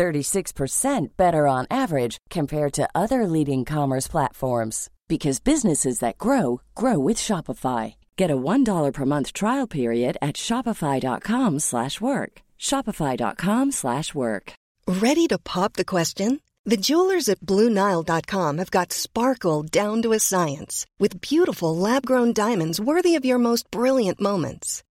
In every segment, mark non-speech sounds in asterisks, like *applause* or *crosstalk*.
36% better on average compared to other leading commerce platforms because businesses that grow grow with Shopify. Get a $1 per month trial period at shopify.com/work. shopify.com/work. Ready to pop the question? The jewelers at BlueNile.com have got sparkle down to a science with beautiful lab-grown diamonds worthy of your most brilliant moments.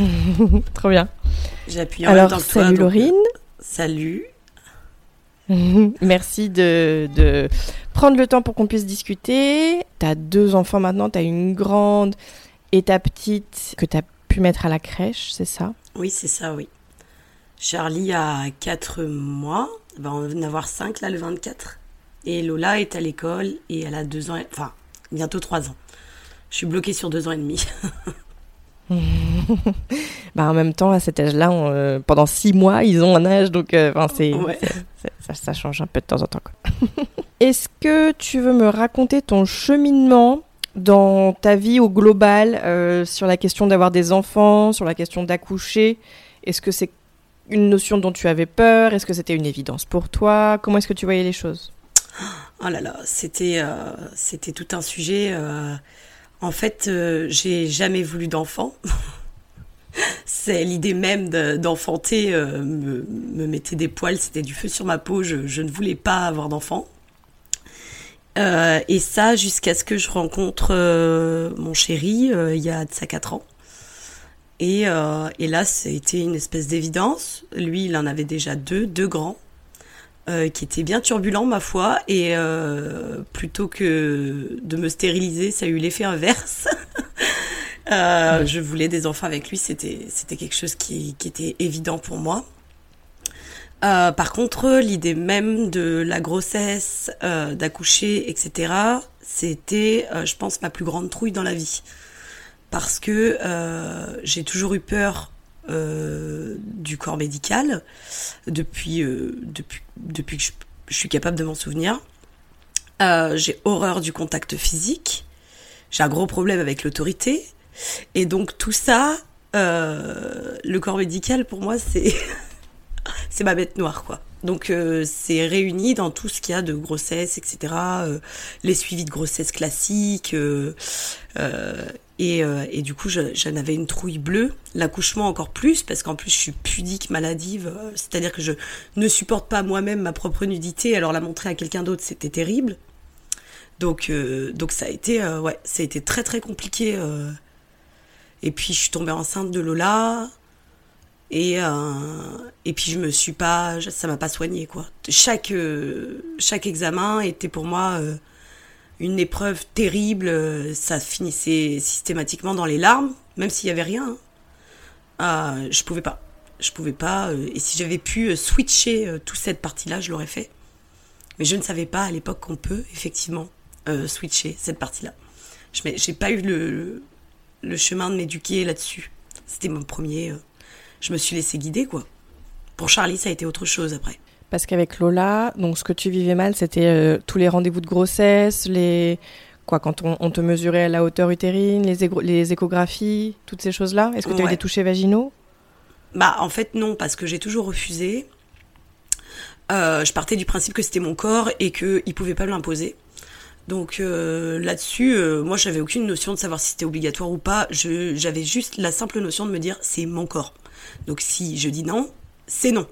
*laughs* Trop bien. J'ai appuyé en Alors, même temps que toi. salut donc, euh, Laurine. Salut. *laughs* Merci de, de prendre le temps pour qu'on puisse discuter. T'as deux enfants maintenant, t'as une grande et ta petite que t'as pu mettre à la crèche, c'est ça? Oui, c'est ça, oui. Charlie a 4 mois. Elle va en avoir 5 là, le 24. Et Lola est à l'école et elle a 2 ans, et- enfin, bientôt 3 ans. Je suis bloquée sur 2 ans et demi. *laughs* *laughs* Bah en même temps, à cet âge-là, euh, pendant six mois, ils ont un âge, donc euh, c'est, Ouais. ça, ça change un peu de temps en temps. *laughs* Est-ce que tu veux me raconter ton cheminement dans ta vie au global euh, sur la question d'avoir des enfants, sur la question d'accoucher? Est-ce que c'est une notion dont tu avais peur? Est-ce que c'était une évidence pour toi? Comment est-ce que tu voyais les choses? Oh là là, c'était euh, c'était tout un sujet. En fait, euh, j'ai jamais voulu d'enfant. *laughs* C'est l'idée même de- d'enfanter euh, me, me mettait des poils, c'était du feu sur ma peau. Je, ne voulais pas avoir d'enfant. Euh, et ça jusqu'à ce que je rencontre mon chéri il y a de ça 4 ans. Et, et là, c'était une espèce d'évidence. Lui, il en avait déjà deux, deux grands euh, qui était bien turbulent ma foi et euh, plutôt que de me stériliser ça a eu l'effet inverse. *laughs* Euh, je voulais des enfants avec lui c'était quelque chose qui, qui était évident pour moi. Par contre l'idée même de la grossesse d'accoucher etc c'était je pense ma plus grande trouille dans la vie. Parce que j'ai toujours eu peur euh, du corps médical depuis, euh, depuis, depuis que je, suis capable de m'en souvenir. Euh, j'ai horreur du contact physique. J'ai un gros problème avec l'autorité. Et donc tout ça, le corps médical pour moi c'est *laughs* c'est ma bête noire quoi. Donc euh, c'est réuni dans tout ce qu'il y a de grossesse, etc. euh, les suivis de grossesse classiques. euh, euh, et, euh, et du coup, je- j'en avais une trouille bleue. L'accouchement encore plus, parce qu'en plus, je suis pudique, maladive. euh, C'est-à-dire que je ne supporte pas moi-même ma propre nudité. Alors la montrer à quelqu'un d'autre, c'était terrible. Donc, donc ça a été, ouais, ça a été très très compliqué. Et puis, je suis tombée enceinte de Lola. Et, euh, et puis je me suis pas, ça m'a pas soigné quoi. Chaque euh, chaque examen était pour moi euh, une épreuve terrible. Ça finissait systématiquement dans les larmes, même s'il y avait rien. hein. Je pouvais pas, je pouvais pas. et si j'avais pu switcher toute cette partie-là, je l'aurais fait. Mais je ne savais pas à l'époque qu'on peut effectivement switcher cette partie-là. Je n'ai pas eu le, le chemin de m'éduquer là-dessus. C'était mon premier. Je me suis laissé guider, quoi. Pour Charlie, ça a été autre chose après. Parce qu'avec Lola, donc ce que tu vivais mal, c'était euh, tous les rendez-vous de grossesse, les quoi Quand on, te mesurait à la hauteur utérine, les, les échographies, toutes ces choses-là Est-ce que tu as eu des touchés vaginaux? Bah, en fait, non, parce que j'ai toujours refusé. Euh, je partais du principe que c'était mon corps et qu'il ne pouvait pas me l'imposer. Donc euh, là-dessus, euh, moi, j'avais aucune notion de savoir si c'était obligatoire ou pas. J'avais juste la simple notion de me dire c'est mon corps. Donc si je dis non, c'est non.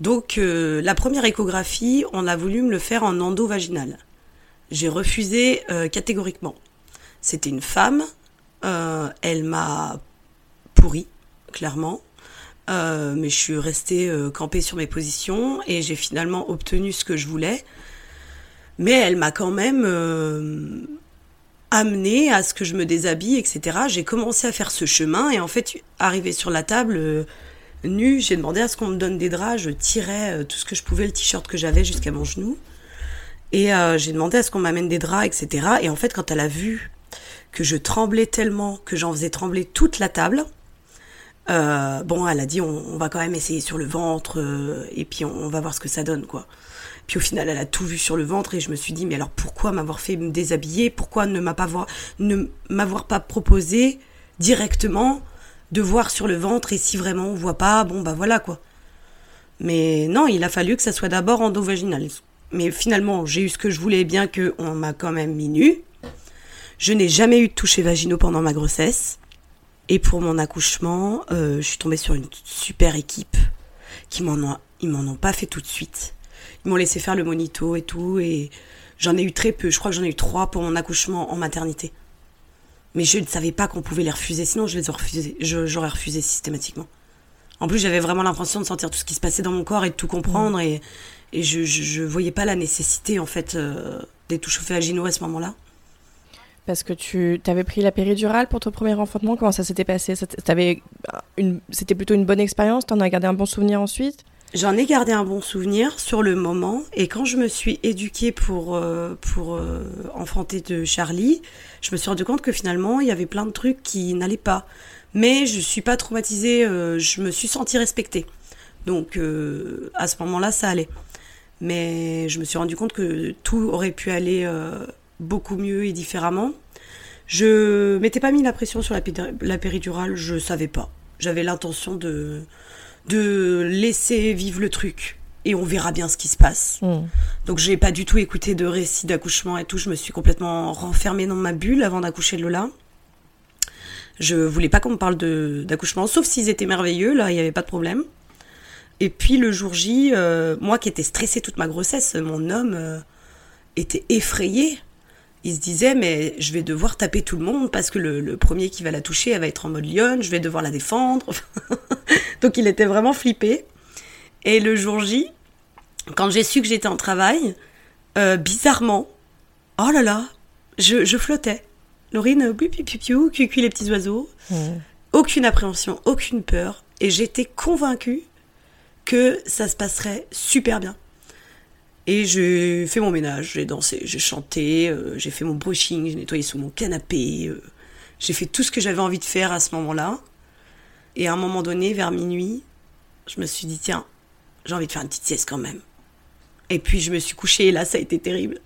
Donc euh, la première échographie, on a voulu me le faire en endovaginal. J'ai refusé euh, catégoriquement. C'était une femme, euh, elle m'a pourri, clairement. mais je suis restée campée sur mes positions et j'ai finalement obtenu ce que je voulais. Mais elle m'a quand même amené à ce que je me déshabille, etc. J'ai commencé à faire ce chemin et en fait, arrivé sur la table, nue, j'ai demandé à ce qu'on me donne des draps, je tirais euh, tout ce que je pouvais, le t-shirt que j'avais jusqu'à mon genou. Et euh, j'ai demandé à ce qu'on m'amène des draps, etc. Et en fait, quand elle a vu que je tremblais tellement, que j'en faisais trembler toute la table, euh, bon, elle a dit on, va quand même essayer sur le ventre et puis on, va voir ce que ça donne, quoi. Puis au final, elle a tout vu sur le ventre et je me suis dit mais alors pourquoi m'avoir fait me déshabiller? Pourquoi ne m'avoir pas proposé directement de voir sur le ventre et si vraiment on voit pas, bon bah voilà quoi. Mais non, il a fallu que ça soit d'abord endovaginal. Mais finalement, j'ai eu ce que je voulais, bien qu'on m'a quand même mis nu. Je n'ai jamais eu de toucher vaginaux pendant ma grossesse. Et pour mon accouchement, euh, je suis tombée sur une super équipe qui m'en ont, m'en ont pas fait tout de suite. Ils m'ont laissé faire le monito et tout, et j'en ai eu très peu. Je crois que j'en ai eu trois pour mon accouchement en maternité. Mais je ne savais pas qu'on pouvait les refuser, sinon je les aurais refusés. J'aurais refusé systématiquement. En plus, j'avais vraiment l'impression de sentir tout ce qui se passait dans mon corps et de tout comprendre. Et, et je, je, voyais pas la nécessité, en fait, euh, des touches vaginaux à ce moment-là. Parce que tu avais pris la péridurale pour ton premier enfantement. Comment ça s'était passé? C'était plutôt une bonne expérience? Tu en as gardé un bon souvenir ensuite? J'en ai gardé un bon souvenir sur le moment et quand je me suis éduquée pour euh, pour euh, enfanter de Charlie, je me suis rendu compte que finalement il y avait plein de trucs qui n'allaient pas. Mais je suis pas traumatisée, euh, je me suis sentie respectée. Donc à ce moment-là, ça allait. Mais je me suis rendu compte que tout aurait pu aller beaucoup mieux et différemment. Je m'étais pas mis la pression sur la, la péridurale, je savais pas. J'avais l'intention de de laisser vivre le truc et on verra bien ce qui se passe. Donc mm. Donc j'ai pas du tout écouté de récits d'accouchement et tout, je me suis complètement renfermée dans ma bulle avant d'accoucher de Lola. Je voulais pas qu'on me parle d'accouchement, sauf s'ils étaient merveilleux, là il n'y avait pas de problème. Et puis le jour J, euh, moi qui étais stressée toute ma grossesse, mon homme euh, était effrayé il se disait mais je vais devoir taper tout le monde parce que le, premier qui va la toucher, elle va être en mode lionne, je vais devoir la défendre. *laughs* *laughs* Donc il était vraiment flippé. Et le jour J, quand j'ai su que j'étais en travail, euh, bizarrement, oh là là, je, flottais. Laurine, piu piu piu les petits oiseaux. Aucune appréhension, aucune peur. Et j'étais convaincue que ça se passerait super bien. Et j'ai fait mon ménage, j'ai dansé, j'ai chanté, euh, j'ai fait mon brushing, j'ai nettoyé sous mon canapé. Euh, j'ai fait tout ce que j'avais envie de faire à ce moment-là. Et à un moment donné, vers minuit, je me suis dit, tiens, j'ai envie de faire une petite sieste quand même. Et puis je me suis couchée et là, ça a été terrible.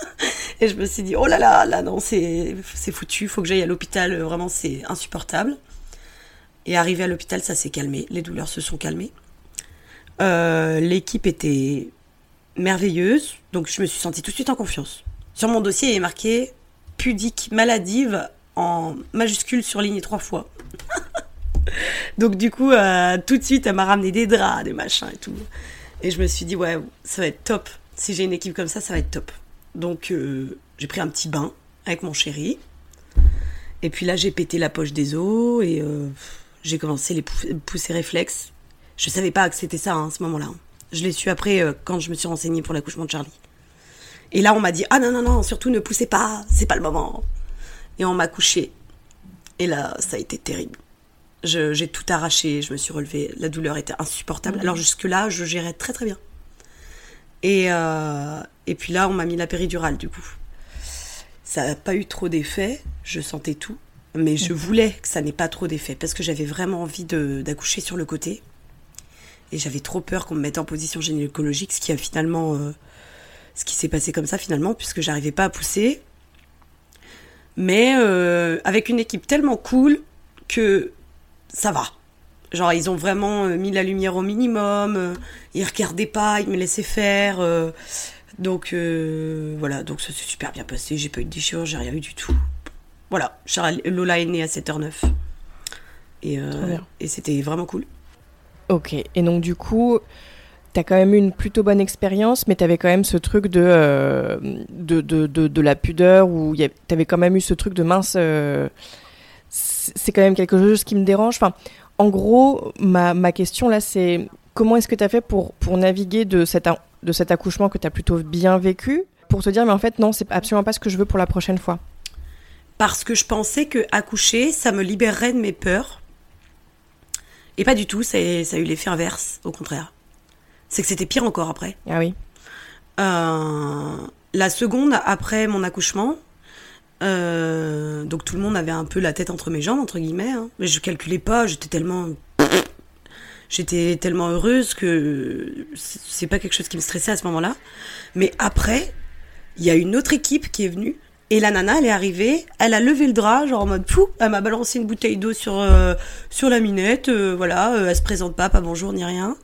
*laughs* et je me suis dit, oh là là, là non, c'est foutu, faut que j'aille à l'hôpital, vraiment c'est insupportable. Et arrivé à l'hôpital, ça s'est calmé, les douleurs se sont calmées. Euh, l'équipe était merveilleuse, donc je me suis sentie tout de suite en confiance. Sur mon dossier, il est marqué pudique maladive en majuscule surligné trois fois. *laughs* donc du coup, euh, tout de suite, elle m'a ramené des draps, des machins et tout. Et je me suis dit, ouais, ça va être top. Si j'ai une équipe comme ça, ça va être top. Donc euh, j'ai pris un petit bain avec mon chéri. Et puis là, j'ai pété la poche des os et euh, j'ai commencé les pousser réflexes. Je savais pas que c'était ça hein, à ce moment-là. Je l'ai su après quand je me suis renseignée pour l'accouchement de Charlie. Et là, on m'a dit Ah non, non, non, surtout ne poussez pas, c'est pas le moment. Et on m'a couché. Et là, ça a été terrible. J'ai tout arraché, je me suis relevée. La douleur était insupportable. Alors, jusque-là, je gérais très très bien. Et, euh, et puis là, on m'a mis la péridurale, du coup. Ça n'a pas eu trop d'effet, je sentais tout. Mais je voulais que ça n'ait pas trop d'effet parce que j'avais vraiment envie d'accoucher sur le côté. Et j'avais trop peur qu'on me mette en position gynécologique, ce qui a finalement. Euh, ce qui s'est passé comme ça finalement, puisque j'arrivais pas à pousser. mais euh, avec une équipe tellement cool que ça va. Genre, ils ont vraiment euh, mis la lumière au minimum, euh, ils regardaient pas, ils me laissaient faire. euh, donc euh, voilà, donc ça s'est super bien passé, j'ai pas eu de déchirure, j'ai rien eu du tout. Voilà, Charles- Lola est née à 7h09. Et, euh, et c'était vraiment cool. Ok, et donc du coup, t'as quand même eu une plutôt bonne expérience, mais t'avais quand même ce truc de, euh, de, de, de, de la pudeur, a- t'avais quand même eu ce truc de mince, euh, c'est quand même quelque chose qui me dérange. Enfin, en gros, ma, ma question là, c'est comment est-ce que t'as fait pour, pour naviguer de cet, de cet accouchement que t'as plutôt bien vécu, pour te dire, mais en fait, non, c'est absolument pas ce que je veux pour la prochaine fois? Parce que je pensais que accoucher, ça me libérerait de mes peurs. Et pas du tout, ça a, ça a eu l'effet inverse, au contraire. C'est que c'était pire encore après. Ah oui Euh, la seconde après mon accouchement, euh, donc tout le monde avait un peu la tête entre mes jambes, entre guillemets. hein. Mais je calculais pas, j'étais tellement. J'étais tellement heureuse que c'est pas quelque chose qui me stressait à ce moment-là. Mais après, il y a une autre équipe qui est venue. Et la nana, elle est arrivée, elle a levé le drap, genre en mode fou, elle m'a balancé une bouteille d'eau sur, euh, sur la minette, euh, voilà, elle se présente pas, pas bonjour ni rien.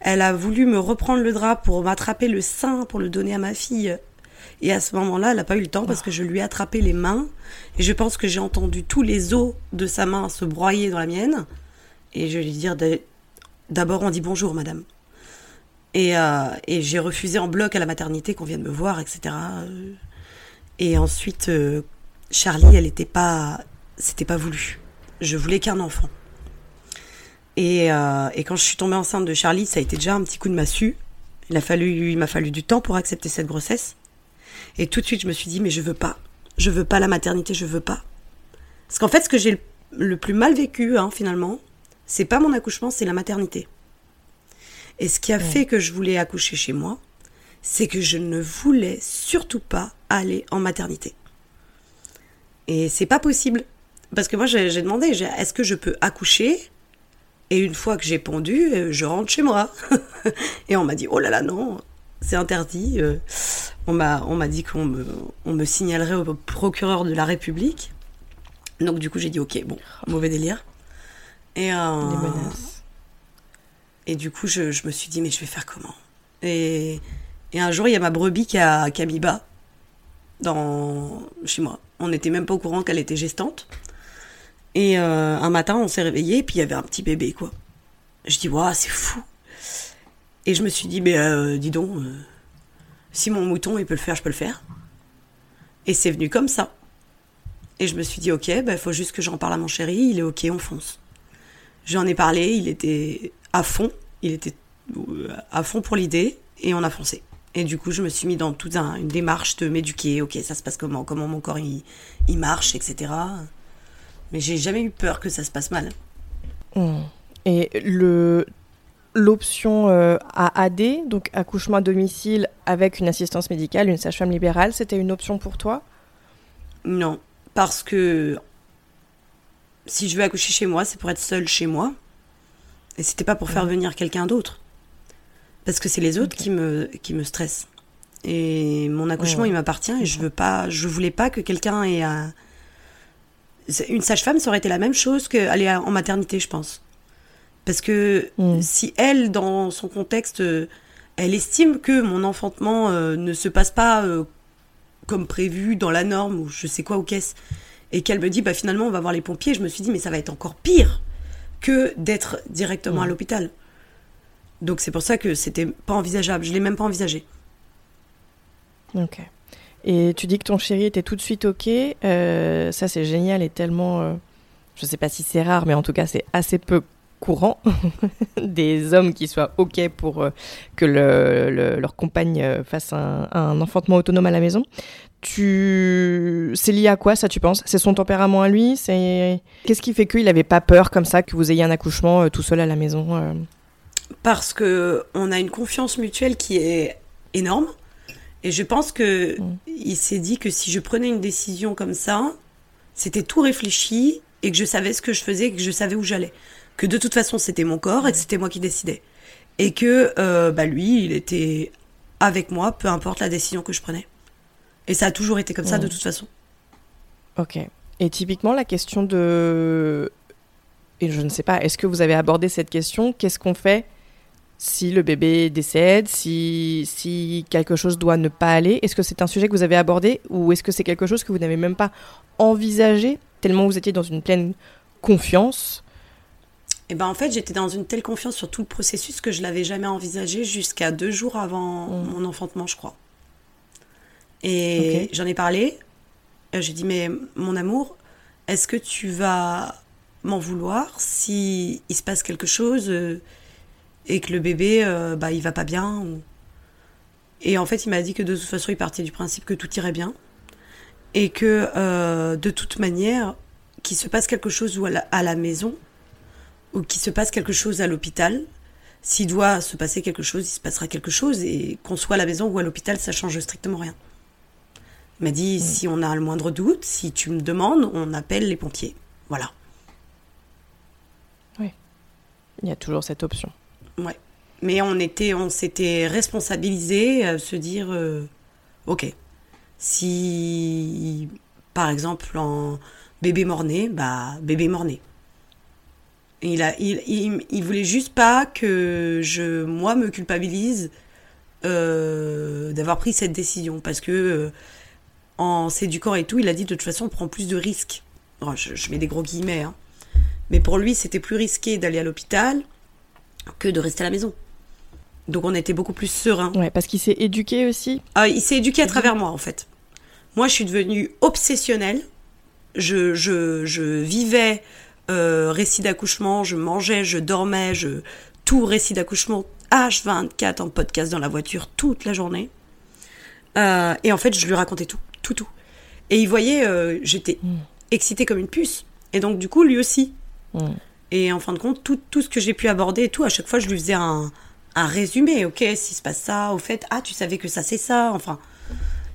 Elle a voulu me reprendre le drap pour m'attraper le sein pour le donner à ma fille. Et à ce moment-là, elle n'a pas eu le temps parce que je lui ai attrapé les mains. Et je pense que j'ai entendu tous les os de sa main se broyer dans la mienne. Et je lui ai dit d'a- d'abord, on dit bonjour, madame. Et, euh, et j'ai refusé en bloc à la maternité qu'on vienne me voir, etc. Et ensuite, euh, Charlie, elle était pas, c'était pas voulu. Je voulais qu'un enfant. Et, euh, et quand je suis tombée enceinte de Charlie, ça a été déjà un petit coup de massue. Il a fallu, il m'a fallu du temps pour accepter cette grossesse. Et tout de suite, je me suis dit, mais je veux pas. Je veux pas la maternité, je veux pas. Parce qu'en fait, ce que j'ai le, plus mal vécu, hein, finalement, c'est pas mon accouchement, c'est la maternité. Et ce qui a fait que je voulais accoucher chez moi, c'est que je ne voulais surtout pas aller en maternité. Et c'est pas possible. Parce que moi, j'ai demandé, est-ce que je peux accoucher? Et une fois que j'ai pondu, euh, je rentre chez moi. *laughs* Et on m'a dit, oh là là, non, c'est interdit. Euh, On m'a on m'a dit qu'on me, on me signalerait au procureur de la République. Donc du coup, j'ai dit, ok, bon, mauvais délire. Et, euh, et du coup, je, je me suis dit, mais je vais faire comment? Et, et un jour, il y a ma brebis qui a, qui a mis bas dans, chez moi. On n'était même pas au courant qu'elle était gestante. Et euh, un matin, on s'est réveillé, et puis il y avait un petit bébé, quoi. Je dis, waouh, c'est fou. Et je me suis dit, mais euh, dis donc, euh, si mon mouton, il peut le faire, je peux le faire. Et c'est venu comme ça. Et je me suis dit, ok, il faut juste que j'en parle à mon chéri, il est ok, on fonce. J'en ai parlé, il était à fond, il était euh, à fond pour l'idée, et on a foncé. Et du coup, je me suis mis dans toute un- une démarche de m'éduquer, ok, ça se passe comment, comment mon corps il, marche, etc. Mais j'ai jamais eu peur que ça se passe mal. Hmm. Et le l'option euh, AAD, donc accouchement à domicile avec une assistance médicale, une sage-femme libérale, c'était une option pour toi? Non, parce que si je veux accoucher chez moi, c'est pour être seule chez moi. Et c'était pas pour faire venir quelqu'un d'autre. Parce que c'est les autres qui, me, qui me stressent. Et mon accouchement, Ouais. il m'appartient et je veux pas, je voulais pas que quelqu'un ait Une sage-femme, ça aurait été la même chose qu'aller en maternité, je pense. Parce que Mm. si elle, dans son contexte, euh, elle estime que mon enfantement euh, ne se passe pas euh, comme prévu dans la norme ou je sais quoi ou qu'est-ce, et qu'elle me dit bah finalement on va voir les pompiers, je me suis dit mais ça va être encore pire que d'être directement à Mm. l'hôpital. Donc c'est pour ça que c'était pas envisageable, je l'ai même pas envisagé. Ok. Et tu dis que ton chéri était tout de suite ok. Euh, ça, c'est génial et tellement. je sais pas si c'est rare, mais en tout cas, c'est assez peu courant *laughs* des hommes qui soient ok pour euh, que le- le- leur compagne euh, fasse un, un enfantement autonome à la maison. Tu, c'est lié à quoi ça tu penses? C'est son tempérament à lui? C'est qu'est-ce qui fait qu'il avait pas peur comme ça que vous ayez un accouchement euh, tout seul à la maison Parce que on a une confiance mutuelle qui est énorme. Et je pense que Mm. il s'est dit que si je prenais une décision comme ça, c'était tout réfléchi et que je savais ce que je faisais, et que je savais où j'allais. Que de toute façon, c'était mon corps et que c'était moi qui décidais. Et que euh, bah lui, il était avec moi, peu importe la décision que je prenais. Et ça a toujours été comme ça de toute façon. Ok. Et typiquement, la question de. Et je ne sais pas, est-ce que vous avez abordé cette question? Qu'est-ce qu'on fait si le bébé décède, si, si quelque chose doit ne pas aller? Est-ce que c'est un sujet que vous avez abordé ou est-ce que c'est quelque chose que vous n'avez même pas envisagé tellement vous étiez dans une pleine confiance? Et ben en fait, j'étais dans une telle confiance sur tout le processus que je l'avais jamais envisagé jusqu'à deux jours avant Mm. mon enfantement, je crois. Et j'en ai parlé. Euh, J'ai dit mais mon amour, est-ce que tu vas m'en vouloir si il se passe quelque chose euh, et que le bébé euh, bah il va pas bien ou- Et en fait, il m'a dit que de toute façon, il partait du principe que tout irait bien et que euh, de toute manière, qu'il se passe quelque chose ou à la, à la maison ou qu'il se passe quelque chose à l'hôpital, s'il doit se passer quelque chose, il se passera quelque chose et qu'on soit à la maison ou à l'hôpital, ça change strictement rien. Il m'a dit si on a le moindre doute, si tu me demandes, on appelle les pompiers. Voilà. Il y a toujours cette option. Ouais. Mais on était, on s'était responsabilisé à se dire, euh, ok, si par exemple en bébé mort-né, bah bébé mort-né. Il, a, il, il, il voulait juste pas que je, moi, me culpabilise euh, d'avoir pris cette décision parce que euh, en s'éduquant et tout, il a dit de toute façon on prend plus de risques. Oh, je, je mets des gros guillemets, hein. mais pour lui c'était plus risqué d'aller à l'hôpital que de rester à la maison. Donc on était beaucoup plus serein. Ouais, parce qu'il s'est éduqué aussi. Ah, il s'est éduqué à travers moi, en fait. Moi, je suis devenue obsessionnelle. Je, je, je vivais euh, récit d'accouchement, je mangeais, je dormais, je tout récit d'accouchement H24 en podcast dans la voiture toute la journée. Euh, et en fait, je lui racontais tout, tout, tout. Et il voyait, euh, j'étais excitée comme une puce. Et donc, du coup, lui aussi. Mm. Et en fin de compte, tout, tout ce que j'ai pu aborder et tout, à chaque fois, je lui faisais un, un résumé. Ok, s'il se passe ça, au fait, ah, tu savais que ça, c'est ça. Enfin,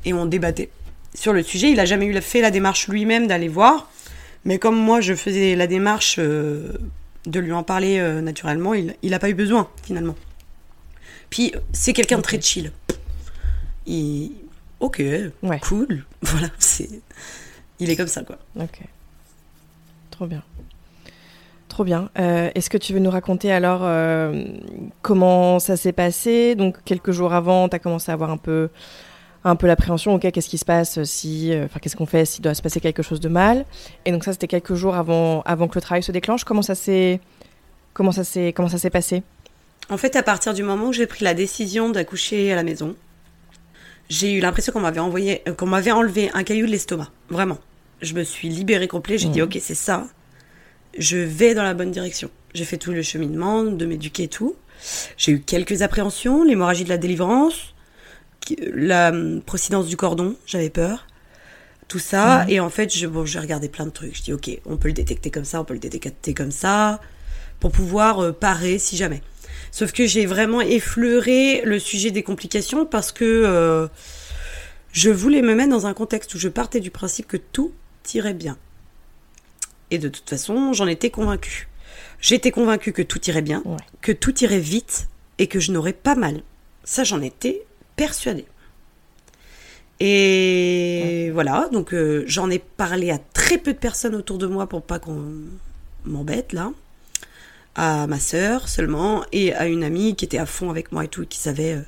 et on débattait sur le sujet. Il a jamais eu fait la démarche lui-même d'aller voir. Mais comme moi, je faisais la démarche euh, de lui en parler euh, naturellement, il n'a pas eu besoin, finalement. Puis, c'est quelqu'un de très chill. Il... Ok, Ouais. cool. *laughs* Voilà, c'est... Il est comme ça, quoi. Ok. Trop bien. Trop bien. Euh, Est-ce que tu veux nous raconter alors euh, comment ça s'est passé? Donc quelques jours avant, tu as commencé à avoir un peu, un peu l'appréhension. Ok, qu'est-ce qui se passe si, euh, enfin qu'est-ce qu'on fait s'il doit se passer quelque chose de mal Et donc ça, c'était quelques jours avant, avant que le travail se déclenche. Comment ça s'est, comment ça s'est, comment ça s'est passé? En fait, à partir du moment où j'ai pris la décision d'accoucher à la maison, j'ai eu l'impression qu'on m'avait envoyé, euh, qu'on m'avait enlevé un caillou de l'estomac. Vraiment. Je me suis libérée complet. J'ai dit, ok, c'est ça. Je vais dans la bonne direction. J'ai fait tout le cheminement de m'éduquer et tout. J'ai eu quelques appréhensions, l'hémorragie de la délivrance, la hum, procidence du cordon, j'avais peur. Tout ça. Et en fait, je, bon, j'ai regardé plein de trucs. Je dis, ok, on peut le détecter comme ça, on peut le détecter comme ça, pour pouvoir euh, parer si jamais. Sauf que j'ai vraiment effleuré le sujet des complications parce que euh, je voulais me mettre dans un contexte où je partais du principe que tout irait bien. Et de toute façon, j'en étais convaincue. J'étais convaincue que tout irait bien, Ouais. que tout irait vite et que je n'aurais pas mal. Ça, j'en étais persuadée. Et voilà, donc euh, j'en ai parlé à très peu de personnes autour de moi pour pas qu'on m'embête là à ma sœur seulement et à une amie qui était à fond avec moi et tout, qui savait, euh,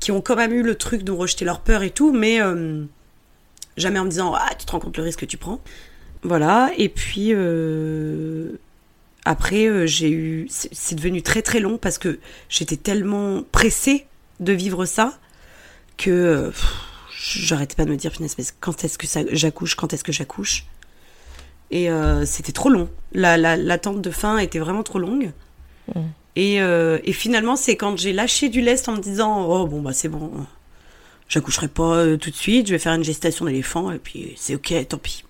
qui ont quand même eu le truc de rejeter leur peur et tout, mais euh, jamais en me disant ah tu te rends compte le risque que tu prends. Voilà, et puis après j'ai eu, c'est devenu très très long parce que j'étais tellement pressée de vivre ça que j'arrêtais pas de me dire punaise, mais quand est-ce que ça- j'accouche, quand est-ce que j'accouche? Et euh, c'était trop long. La, la, l'attente de fin était vraiment trop longue. Mm. Et, euh, et finalement, c'est quand j'ai lâché du lest en me disant Oh, bon, bah c'est bon, j'accoucherai pas euh, tout de suite, je vais faire une gestation d'éléphant, et puis c'est ok, tant pis.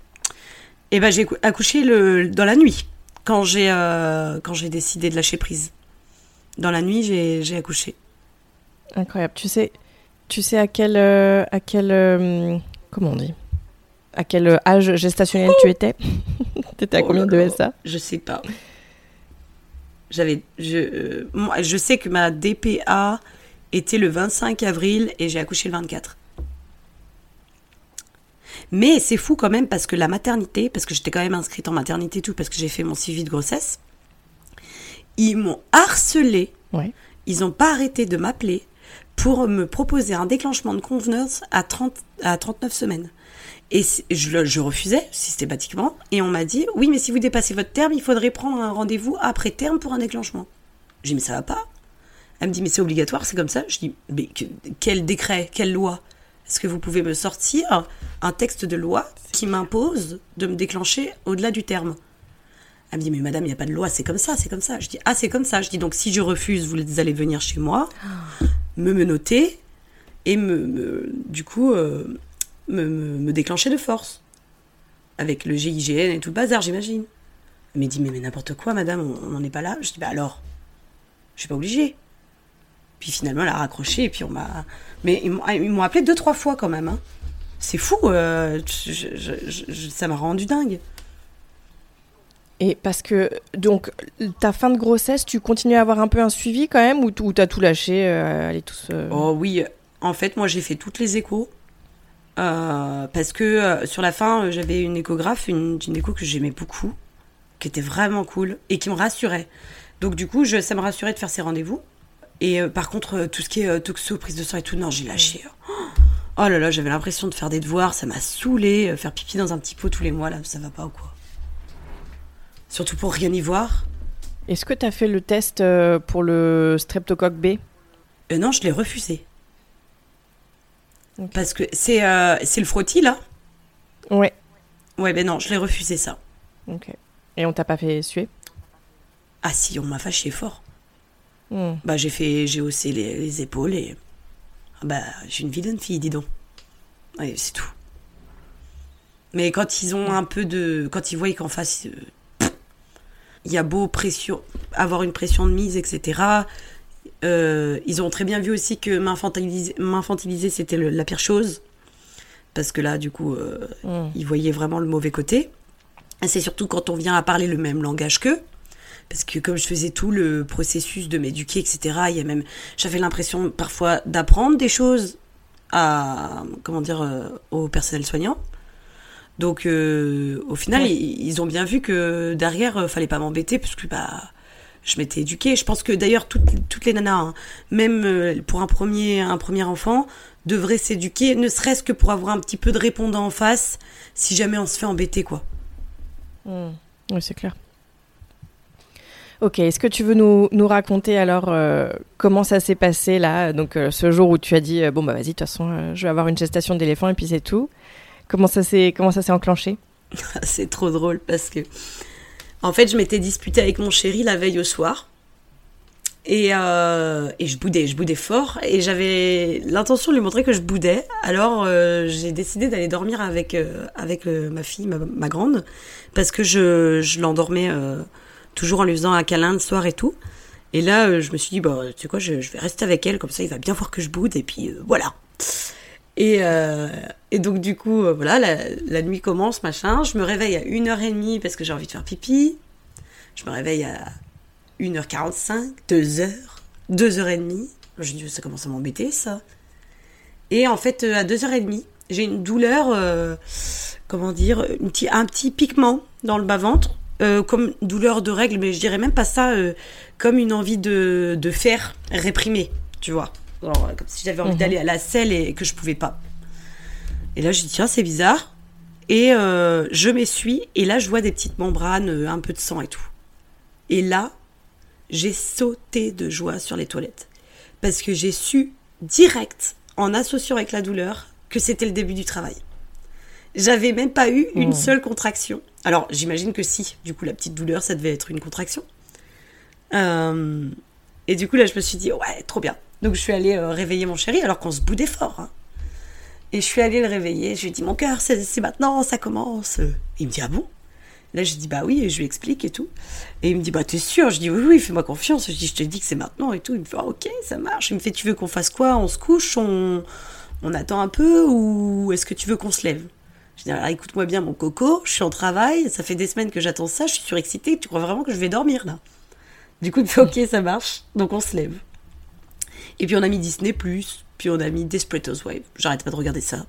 Et ben j'ai cou- accouché le, dans la nuit, quand j'ai, euh, quand j'ai décidé de lâcher prise. Dans la nuit, j'ai, j'ai accouché. Incroyable. Tu sais, tu sais à quel, euh, à quel, euh, comment on dit? À quel âge gestationnel tu étais? *laughs* T'étais à Oh combien de. SA Je sais pas. J'avais, je, euh, moi, je sais que ma DPA était le 25 avril et j'ai accouché le 24. Mais c'est fou quand même parce que la maternité, parce que j'étais quand même inscrite en maternité et tout, parce que j'ai fait mon suivi de grossesse, ils m'ont harcelé. Ouais. Ils n'ont pas arrêté de m'appeler pour me proposer un déclenchement de convenance à, 30, à 39 semaines. Et je, je refusais systématiquement. Et on m'a dit, oui, mais si vous dépassez votre terme, il faudrait prendre un rendez-vous après terme pour un déclenchement. J'ai dit, mais ça va pas. Elle me dit, mais c'est obligatoire, c'est comme ça. Je dis, mais que- quel décret, quelle loi Est-ce que vous pouvez me sortir un texte de loi qui m'impose de me déclencher au-delà du terme? Elle me dit, mais madame, il n'y a pas de loi, c'est comme ça, c'est comme ça. Je dis, ah, c'est comme ça. Je dis, donc si je refuse, vous allez venir chez moi, me menotter et me, me- du coup, euh, me, me- déclencher de force. Avec le GIGN et tout le bazar, j'imagine. Elle m'a dit, mais, mais n'importe quoi, madame, on n'en est pas là. Je dis, bah alors, je suis pas obligée. Puis finalement, elle a raccroché et puis on m'a. Mais ils m'ont m'ont appelé deux, trois fois quand même. hein. C'est fou, euh, ça m'a rendu dingue. Et parce que, donc, ta fin de grossesse, tu continues à avoir un peu un suivi quand même ou, t'as tout lâché euh, Allez, tous. euh, Oh oui, en fait, moi j'ai fait toutes les échos. Euh, parce que sur la fin, j'avais une échographe, une gynéco que j'aimais beaucoup, qui était vraiment cool et qui me rassurait. Donc du coup, je, ça me rassurait de faire ces rendez-vous. Et par contre, tout ce qui est toxo, prise de sang et tout, non, j'ai lâché. Oh là là, j'avais l'impression de faire des devoirs, ça m'a saoulé. faire pipi dans un petit pot tous les mois, là, ça va pas ou quoi? Surtout pour rien y voir. Est-ce que t'as fait le test euh, pour le streptocoque B? Euh, non, je l'ai refusé. Parce que c'est euh, c'est le frottis, là? Ouais. Ouais, ben non, je l'ai refusé, ça. Ok. Et on t'a pas fait suer? Ah si, on m'a fâché fort. Hmm. Bah j'ai fait, j'ai haussé les, les épaules et ah bah j'ai une vilaine fille, dis donc. Ouais, c'est tout. Mais quand ils ont un peu de, quand ils voient qu'en face, il y a beau pression, avoir une pression de mise, etc. euh, ils ont très bien vu aussi que m'infantiliser, m'infantiliser, c'était le- la pire chose. Parce que là, du coup, euh, Hmm. ils voyaient vraiment le mauvais côté. Et c'est surtout quand on vient à parler le même langage qu'eux. Parce que comme je faisais tout le processus de m'éduquer, etc., il y a même, j'avais l'impression parfois d'apprendre des choses à, comment dire, euh, au personnel soignant. Donc, euh, au final, Ouais. ils, ils ont bien vu que derrière, euh, fallait pas m'embêter, parce que bah, je m'étais éduquée. Je pense que d'ailleurs, toutes, toutes les nanas, hein, même euh, pour un premier, un premier enfant, devraient s'éduquer, ne serait-ce que pour avoir un petit peu de répondant en face, si jamais on se fait embêter, quoi. Hmm. Oui, c'est clair. Ok, est-ce que tu veux nous, nous raconter alors euh, comment ça s'est passé là Donc euh, ce jour où tu as dit euh, bon bah vas-y de toute façon je vais avoir une gestation d'éléphant et puis c'est tout. Comment ça s'est comment ça s'est enclenché *laughs* c'est trop drôle parce que en fait je m'étais disputée avec mon chéri la veille au soir. Et, euh, et je boudais je boudais fort. Et j'avais l'intention de lui montrer que je boudais. Alors euh, j'ai décidé d'aller dormir avec euh, avec ma fille ma, grande parce que je, je l'endormais toujours en lui faisant un câlin le soir et tout. Et là je me suis dit bah tu sais quoi je, je vais rester avec elle comme ça il va bien voir que je boude et puis voilà et, euh, et donc du coup, euh, voilà, la, nuit commence, machin. Je me réveille à 1h30 parce que j'ai envie de faire pipi. Je me réveille à 1h45, 2h, 2h30. Je dis, ça commence à m'embêter, ça. Et en fait, euh, à 2h30, j'ai une douleur, comment dire, un petit piquement dans le bas-ventre. comme douleur de règle, mais je dirais même pas ça, comme une envie de, de faire réprimer, tu vois. Euh, comme si j'avais envie Mhm. d'aller à la selle et que je pouvais pas. Et là, je dis, tiens, c'est bizarre. Et euh, je m'essuie, et là, je vois des petites membranes, euh, un peu de sang et tout. Et là, j'ai sauté de joie sur les toilettes. Parce que j'ai su direct, en associant avec la douleur, que c'était le début du travail. J'avais même pas eu une Mhm. seule contraction. Alors, j'imagine que si, du coup, la petite douleur, ça devait être une contraction. Euh, et du coup, là, je me suis dit, ouais, trop bien. Donc, je suis allée euh, réveiller mon chéri, alors qu'on se boudait fort. hein. Et je suis allée le réveiller. Je lui ai dit, mon cœur, c'est maintenant, ça commence. Il me dit, ah bon? Là, je dis, bah oui, et je lui explique et tout. Et il me dit, bah t'es sûr? Je dis, oui, oui, fais-moi confiance. Je dis, je te dis que c'est maintenant et tout. Il me fait, ah, ok, ça marche. Il me fait, tu veux qu'on fasse quoi? On se couche? On, on attend un peu? Ou est-ce que tu veux qu'on se lève? Je dis, alors écoute-moi bien, mon coco, je suis en travail. Ça fait des semaines que j'attends ça. Je suis surexcitée. Tu crois vraiment que je vais dormir là? Du coup, ok, ça marche. Donc, on se lève. Et puis, on a mis Disney, puis on a mis Desperate Housewives. J'arrête pas de regarder ça.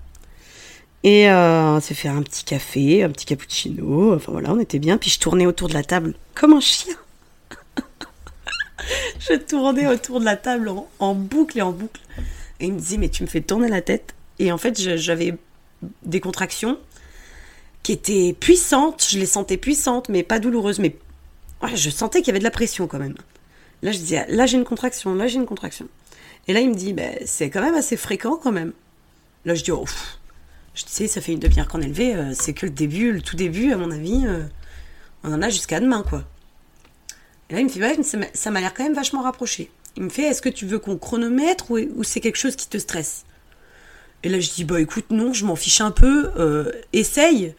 Et euh, on s'est fait un petit café, un petit cappuccino. Enfin voilà, on était bien. Puis je tournais autour de la table comme un chien. *laughs* je tournais autour de la table en, boucle et en boucle. Et il me dit, mais tu me fais tourner la tête. Et en fait, j'avais des contractions qui étaient puissantes. Je les sentais puissantes, mais pas douloureuses. Mais ouais, je sentais qu'il y avait de la pression quand même. Là, je disais, là j'ai une contraction, là j'ai une contraction. Et là, il me dit, ben, c'est quand même assez fréquent quand même. Là, je dis, oh, je sais, ça fait une demi-heure qu'on est euh, c'est que le début, le tout début, à mon avis, euh, on en a jusqu'à demain, quoi. Et là, il me fait, ouais, ça m'a l'air quand même vachement rapproché. Il me fait, est-ce que tu veux qu'on chronomètre ou, c'est quelque chose qui te stresse? Et là, je dis, bah écoute, non, je m'en fiche un peu, euh, essaye.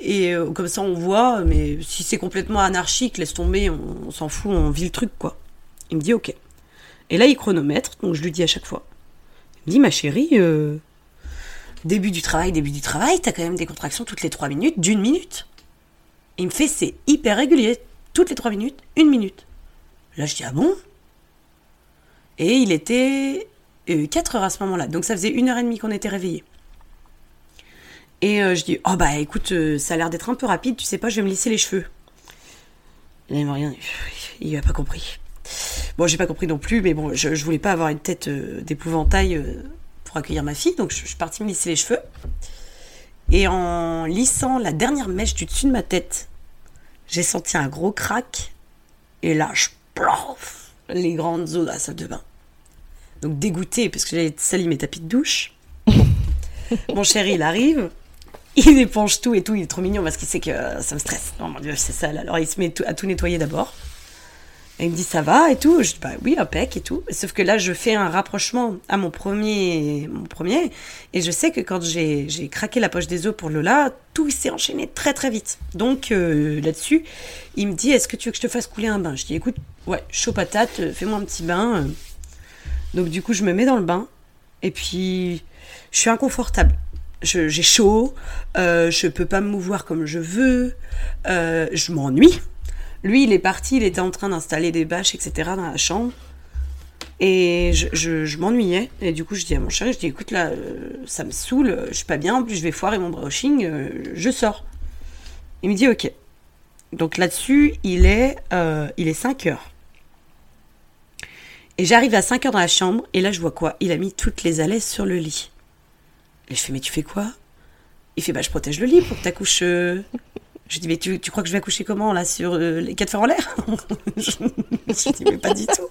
Et comme ça, on voit, mais si c'est complètement anarchique, laisse tomber, on s'en fout, on vit le truc, quoi. Il me dit ok. Et là, il chronomètre, donc je lui dis à chaque fois. Il me dit, ma chérie, euh, début du travail, début du travail, t'as quand même des contractions toutes les trois minutes, d'une minute. il me fait, c'est hyper régulier, toutes les trois minutes, une minute. Là, je dis, ah bon? Et il était 4 euh, heures à ce moment-là, donc ça faisait une heure et demie qu'on était réveillés. Et euh, je dis, oh bah écoute, ça a l'air d'être un peu rapide, tu sais pas, je vais me lisser les cheveux. Il m'a rien, il a pas compris. Bon, j'ai pas compris non plus, mais bon, je, voulais pas avoir une tête euh, d'épouvantail euh, pour accueillir ma fille, donc je, suis partie me lisser les cheveux. Et en lissant la dernière mèche du dessus de ma tête, j'ai senti un gros crack. Et là, je plof les grandes eaux de la salle de bain. Donc dégoûté parce que j'avais sali mes tapis de douche. *laughs* Mon chéri, il arrive, *laughs* il éponge tout et tout, il est trop mignon parce qu'il sait que ça me stresse. Oh mon dieu, c'est ça. Alors il se met à tout nettoyer d'abord. Et il me dit ça va et tout. Je dis bah oui, impec et tout. Sauf que là, je fais un rapprochement à mon premier, mon premier. Et je sais que quand j'ai craqué la poche des os pour Lola, tout s'est enchaîné très très vite. Donc euh, là-dessus, il me dit est-ce que tu veux que je te fasse couler un bain? Je dis écoute, ouais, chaud patate, euh, fais-moi un petit bain. Donc du coup, je me mets dans le bain. Et puis, je suis inconfortable. J'ai chaud, euh, je peux pas me mouvoir comme je veux, euh, je m'ennuie lui, il est parti, il était en train d'installer des bâches, etc. dans la chambre. Et je, m'ennuyais. Et du coup, je dis à mon chéri, je dis, écoute, là, euh, ça me saoule, je suis pas bien, en plus je vais foirer mon brushing, euh, je sors. Il me dit, ok. Donc là-dessus, il est, il est 5 heures. Et j'arrive à 5 heures dans la chambre, et là, je vois quoi? Il a mis toutes les alaises sur le lit. Et je fais, mais tu fais quoi? Il fait, bah, je protège le lit pour que ta couche je dis, mais tu, tu, crois que je vais accoucher comment, là, sur euh, les quatre fers en l'air? *laughs* Je, dis, mais pas du tout.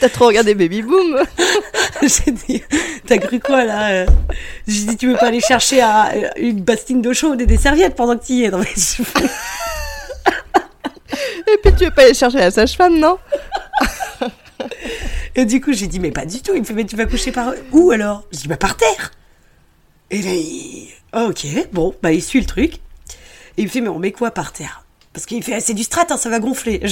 T'as trop regardé Baby Boom. *laughs* J'ai dit, t'as cru quoi, là euh? J'ai dit, tu veux pas aller chercher à, euh, une bastine d'eau chaude et des serviettes pendant que tu y es *laughs* Et puis, tu veux pas aller chercher la sage-femme, non? Et du coup, j'ai dit, mais pas du tout. Il me fait, mais tu vas coucher par où, alors? Je dis, bah, par terre. Et là, il... ok, bon, bah, il suit le truc. Et il me fait, mais on met quoi par terre? Parce qu'il fait, c'est du strat, hein, ça va gonfler. *laughs*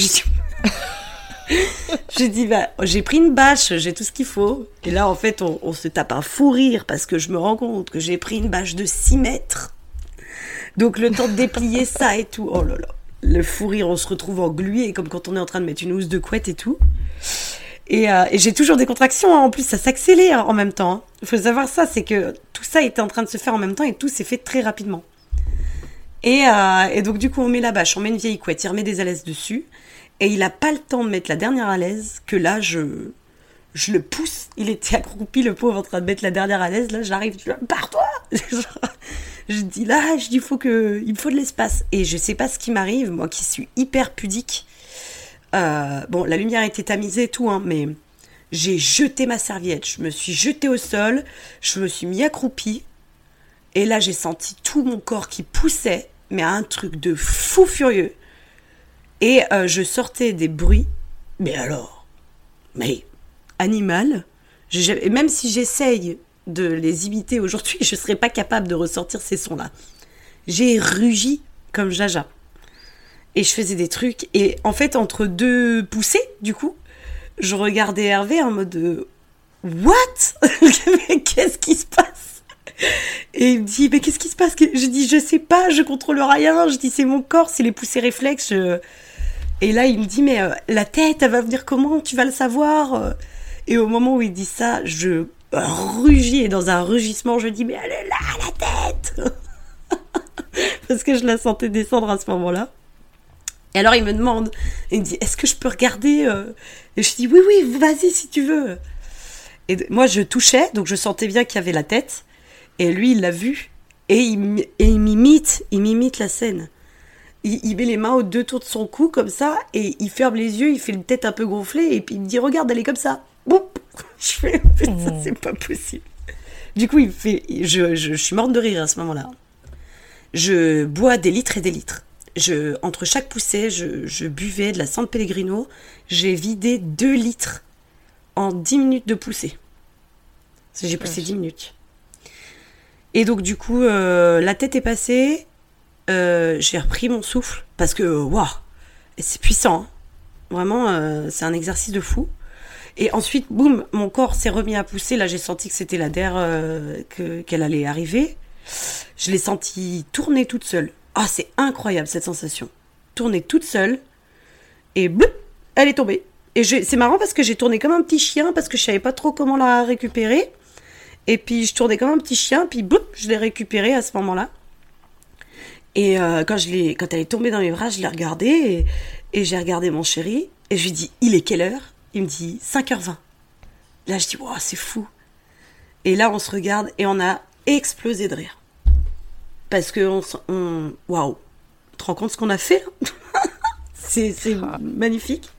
J'ai dit, *laughs* bah, j'ai pris une bâche, j'ai tout ce qu'il faut. Et là, en fait, on, se tape un fou rire parce que je me rends compte que j'ai pris une bâche de 6 mètres. Donc, le temps de déplier ça et tout. Oh là là. Le fou rire, on se retrouve englué comme quand on est en train de mettre une housse de couette et tout. Et, euh, j'ai toujours des contractions. Hein. En plus, ça s'accélère en même temps. Il faut savoir ça, c'est que tout ça était en train de se faire en même temps et tout s'est fait très rapidement. Euh, et, donc, du coup, on met la bâche, on met une vieille couette, il remet des alaises dessus. Et il n'a pas le temps de mettre la dernière alaise que là, je, je le pousse. Il était accroupi, le pauvre, en train de mettre la dernière alaise. Là, j'arrive, je dis, pars-toi *laughs* Je dis là, je dis, faut que, il me faut de l'espace. Et je sais pas ce qui m'arrive, moi qui suis hyper pudique. Euh, bon, la lumière était tamisée et tout, hein, mais j'ai jeté ma serviette. Je me suis jetée au sol, je me suis mis accroupi. Et là, j'ai senti tout mon corps qui poussait mais un truc de fou furieux. Et euh, je sortais des bruits, mais alors, mais animal. Et même si j'essaye de les imiter aujourd'hui, *laughs* je ne serais pas capable de ressortir ces sons-là. J'ai rugi comme Jaja. Et je faisais des trucs. Et en fait, entre deux poussées, du coup, je regardais Hervé en mode euh, What? *laughs* Qu'est-ce qui se passe? Et il me dit, mais qu'est-ce qui se passe? Je dis, je sais pas, je contrôle rien. Je dis, c'est mon corps, c'est les poussées réflexes. Et là, il me dit, mais euh, la tête, elle va venir comment? Tu vas le savoir? Et au moment où il dit ça, je rugit et dans un rugissement, je dis mais elle est là, la tête *laughs* Parce que je la sentais descendre à ce moment-là. Et alors il me demande, il me dit est-ce que je peux regarder euh? Et je dis oui oui vas-y si tu veux. Et moi je touchais donc je sentais bien qu'il y avait la tête. Et lui il l'a vu et il, et il m'imite, il m'imite la scène. Il, il, met les mains aux deux tours de son cou comme ça et il ferme les yeux, il fait une tête un peu gonflée et puis il me dit regarde elle est comme ça. Boum *laughs* Je fais ça Mmh. c'est pas possible. Du coup il fait, je, je, je suis morte de rire à ce moment-là. Je bois des litres et des litres. Je, entre chaque poussée, je, je buvais de la San Pellegrino. J'ai vidé 2 litres en 10 minutes de poussée. J'ai poussé 10 minutes. Et donc, du coup, euh, la tête est passée. Euh, j'ai repris mon souffle parce que, waouh, c'est puissant. hein. Vraiment, euh, c'est un exercice de fou. Et ensuite, boum, mon corps s'est remis à pousser. Là, j'ai senti que c'était la der que- qu'elle allait arriver. Je l'ai senti tourner toute seule. Ah, c'est incroyable cette sensation. Tourner toute seule. Et bloup, elle est tombée. Et c'est marrant parce que j'ai tourné comme un petit chien parce que je savais pas trop comment la récupérer. Et puis je tournais comme un petit chien, puis bloup, je l'ai récupérée à ce moment-là. Et euh, quand, je quand elle est tombée dans mes bras, je l'ai regardée et, et j'ai regardé mon chéri et je lui dis Il est quelle heure? Il me dit 5h20. Là, je dis Waouh, c'est fou. Et là, on se regarde et on a explosé de rire. Parce que on, on waouh, tu te rends compte ce qu'on a fait là? *laughs* C'est c'est magnifique.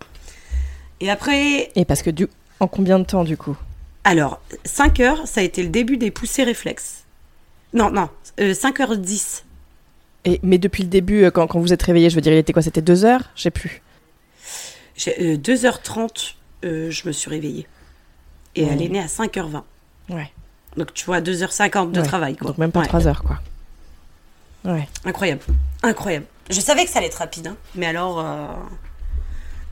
Et après, Et parce que du... En combien de temps du coup? Alors 5 heures, ça a été le début des poussées réflexes. Non, non, euh, 5h10. Et, Mais depuis le début, euh, quand, quand vous êtes réveillé, je veux dire, il était quoi? C'était deux heures? Je sais plus. Euh, 2h30, euh, je me suis réveillée. Et elle est née à 5h20. Ouais. Donc tu vois, 2h50 de Ouais. travail. Quoi. Donc même pas Ouais. trois heures, quoi. Ouais. Incroyable. Incroyable. Je savais que ça allait être rapide, hein. mais alors. euh,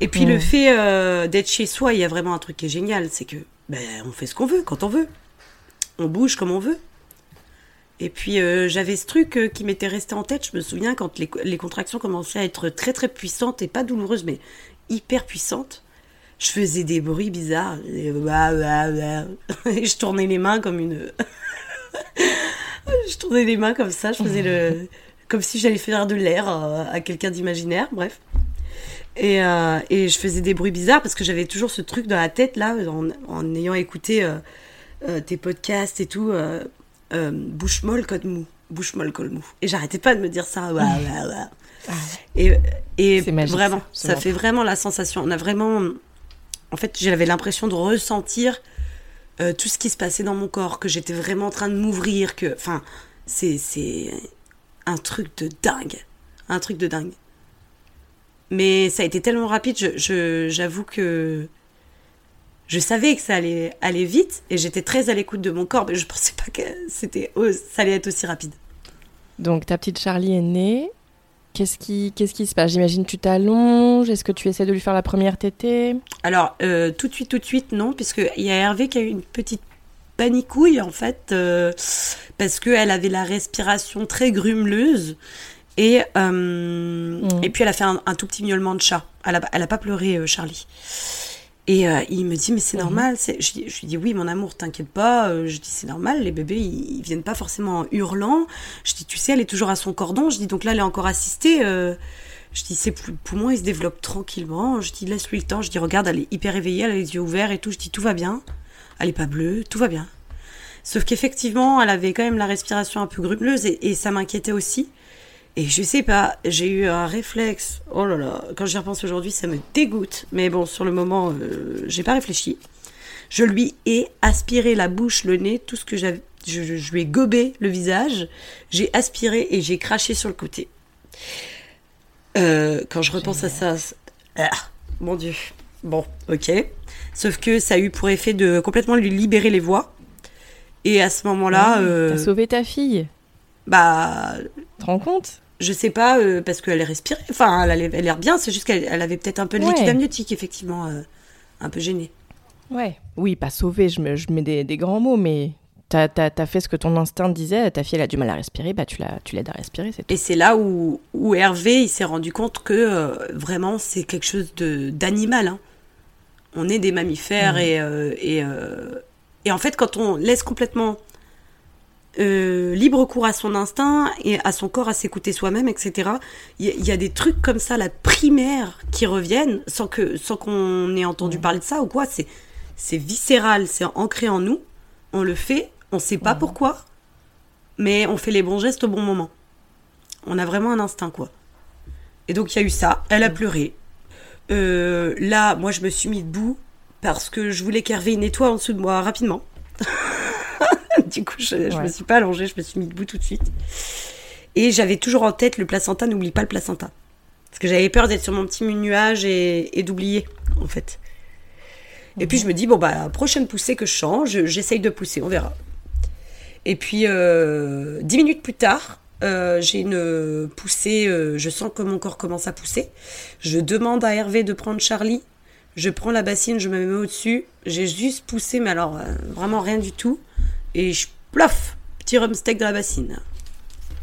Et puis Mm. le fait euh, d'être chez soi, il y a vraiment un truc qui est génial c'est que ben, on fait ce qu'on veut quand on veut. On bouge comme on veut. Et puis euh, j'avais ce truc qui m'était resté en tête. Je me souviens quand les, les contractions commençaient à être très très puissantes et pas douloureuses, mais hyper puissantes. Je faisais des bruits bizarres. Et, bah, bah, bah. *laughs* Et je tournais les mains comme une. *laughs* je tournais les mains comme ça. Je faisais le. Comme si j'allais faire de l'air à quelqu'un d'imaginaire. Bref. Et, euh, et je faisais des bruits bizarres parce que j'avais toujours ce truc dans la tête là, en, en ayant écouté euh, euh, tes podcasts et tout. bouche molle, code mou. Bouche molle, col mou. Et j'arrêtais pas de me dire ça. Ouais, ouais. Et, et magique, vraiment, ça, ça fait vraiment la sensation. On a vraiment. En fait, j'avais l'impression de ressentir euh, tout ce qui se passait dans mon corps, que j'étais vraiment en train de m'ouvrir, que. Enfin, c'est c'est un truc de dingue. Un truc de dingue. Mais ça a été tellement rapide, je- je- j'avoue que je savais que ça allait aller vite et j'étais très à l'écoute de mon corps, mais je pensais pas que c'était ça allait être aussi rapide. Donc ta petite Charlie est née. Qu'est-ce qui, qu'est-ce qui se passe? J'imagine tu t'allonges. Est-ce que tu essaies de lui faire la première tétée? Alors, euh, tout de suite, tout de suite, non, puisqu'il y a Hervé qui a eu une petite panicouille, en fait, euh, parce qu'elle avait la respiration très grumeleuse. Et, euh, et puis, elle a fait un, un tout petit miaulement de chat. Elle a, elle a pas pleuré, euh, Charlie. Et euh, il me dit, mais c'est normal. c'est- Je, je lui dis, oui, mon amour, t'inquiète pas. Euh, Je dis, c'est normal, les bébés, ils, ils viennent pas forcément en hurlant. Je dis, tu sais, elle est toujours à son cordon. Je dis, donc là, elle est encore assistée. euh, je dis, ses pou- poumons, ils se développent tranquillement. Je dis, laisse-lui le temps. Je dis, regarde, elle est hyper éveillée, elle a les yeux ouverts et tout. Je dis, tout va bien. Elle est pas bleue, tout va bien. Sauf qu'effectivement, elle avait quand même la respiration un peu grumeleuse et, et ça m'inquiétait aussi. Et je sais pas, j'ai eu un réflexe. Oh là là, quand j'y repense aujourd'hui, ça me dégoûte. Mais bon, sur le moment, euh, j'ai pas réfléchi. Je lui ai aspiré la bouche, le nez, tout ce que j'avais. Je, je- je lui ai gobé le visage. J'ai aspiré et j'ai craché sur le côté. Euh, quand je repense à ça, ah, mon Dieu. Bon, ok. Sauf que ça a eu pour effet de complètement lui libérer les voies. Et à ce moment-là, euh, T'as sauvé ta fille. bah, Tu te rends compte? Je sais pas, euh, parce qu'elle respirait. Enfin, elle a l'air bien, c'est juste qu'elle elle avait peut-être un peu de Ouais. liquide amniotique, effectivement, euh, un peu gênée. Ouais. Oui, pas sauvé, je, me, je mets des, des grands mots, mais t'as as, fait ce que ton instinct disait, ta fille elle a du mal à respirer, bah tu l'aides à respirer, c'est. Et c'est là où, où Hervé, il s'est rendu compte que euh, vraiment, c'est quelque chose d'animal. hein. On est des mammifères et, euh, et, Et en fait, quand on laisse complètement euh, libre cours à son instinct et à son corps à s'écouter soi-même, etc. Il y, y, a des trucs comme ça, la primaire, qui reviennent sans que sans qu'on ait entendu parler de ça ou quoi. C'est c'est viscéral, c'est ancré en nous. On le fait, on sait pas pourquoi, mais on fait les bons gestes au bon moment. On a vraiment un instinct, quoi. Et donc il y a eu ça. Elle a pleuré. Euh, là, moi, je me suis mis debout parce que je voulais qu'Hervé nettoie en dessous de moi rapidement. *laughs* du coup, je, je Ouais. me suis pas allongée, je me suis mis debout tout de suite. Et j'avais toujours en tête le placenta, n'oublie pas le placenta. Parce que j'avais peur d'être sur mon petit nuage et, et d'oublier, en fait. Et puis je me dis, bon, bah, prochaine poussée que je change, j'essaye de pousser, on verra. Et puis, euh, dix minutes plus tard, euh, j'ai une poussée, euh, je sens que mon corps commence à pousser. Je demande à Hervé de prendre Charlie. Je prends la bassine, je me mets au-dessus. J'ai juste poussé, mais alors euh, vraiment rien du tout. Et je plof, petit rumsteak dans la bassine.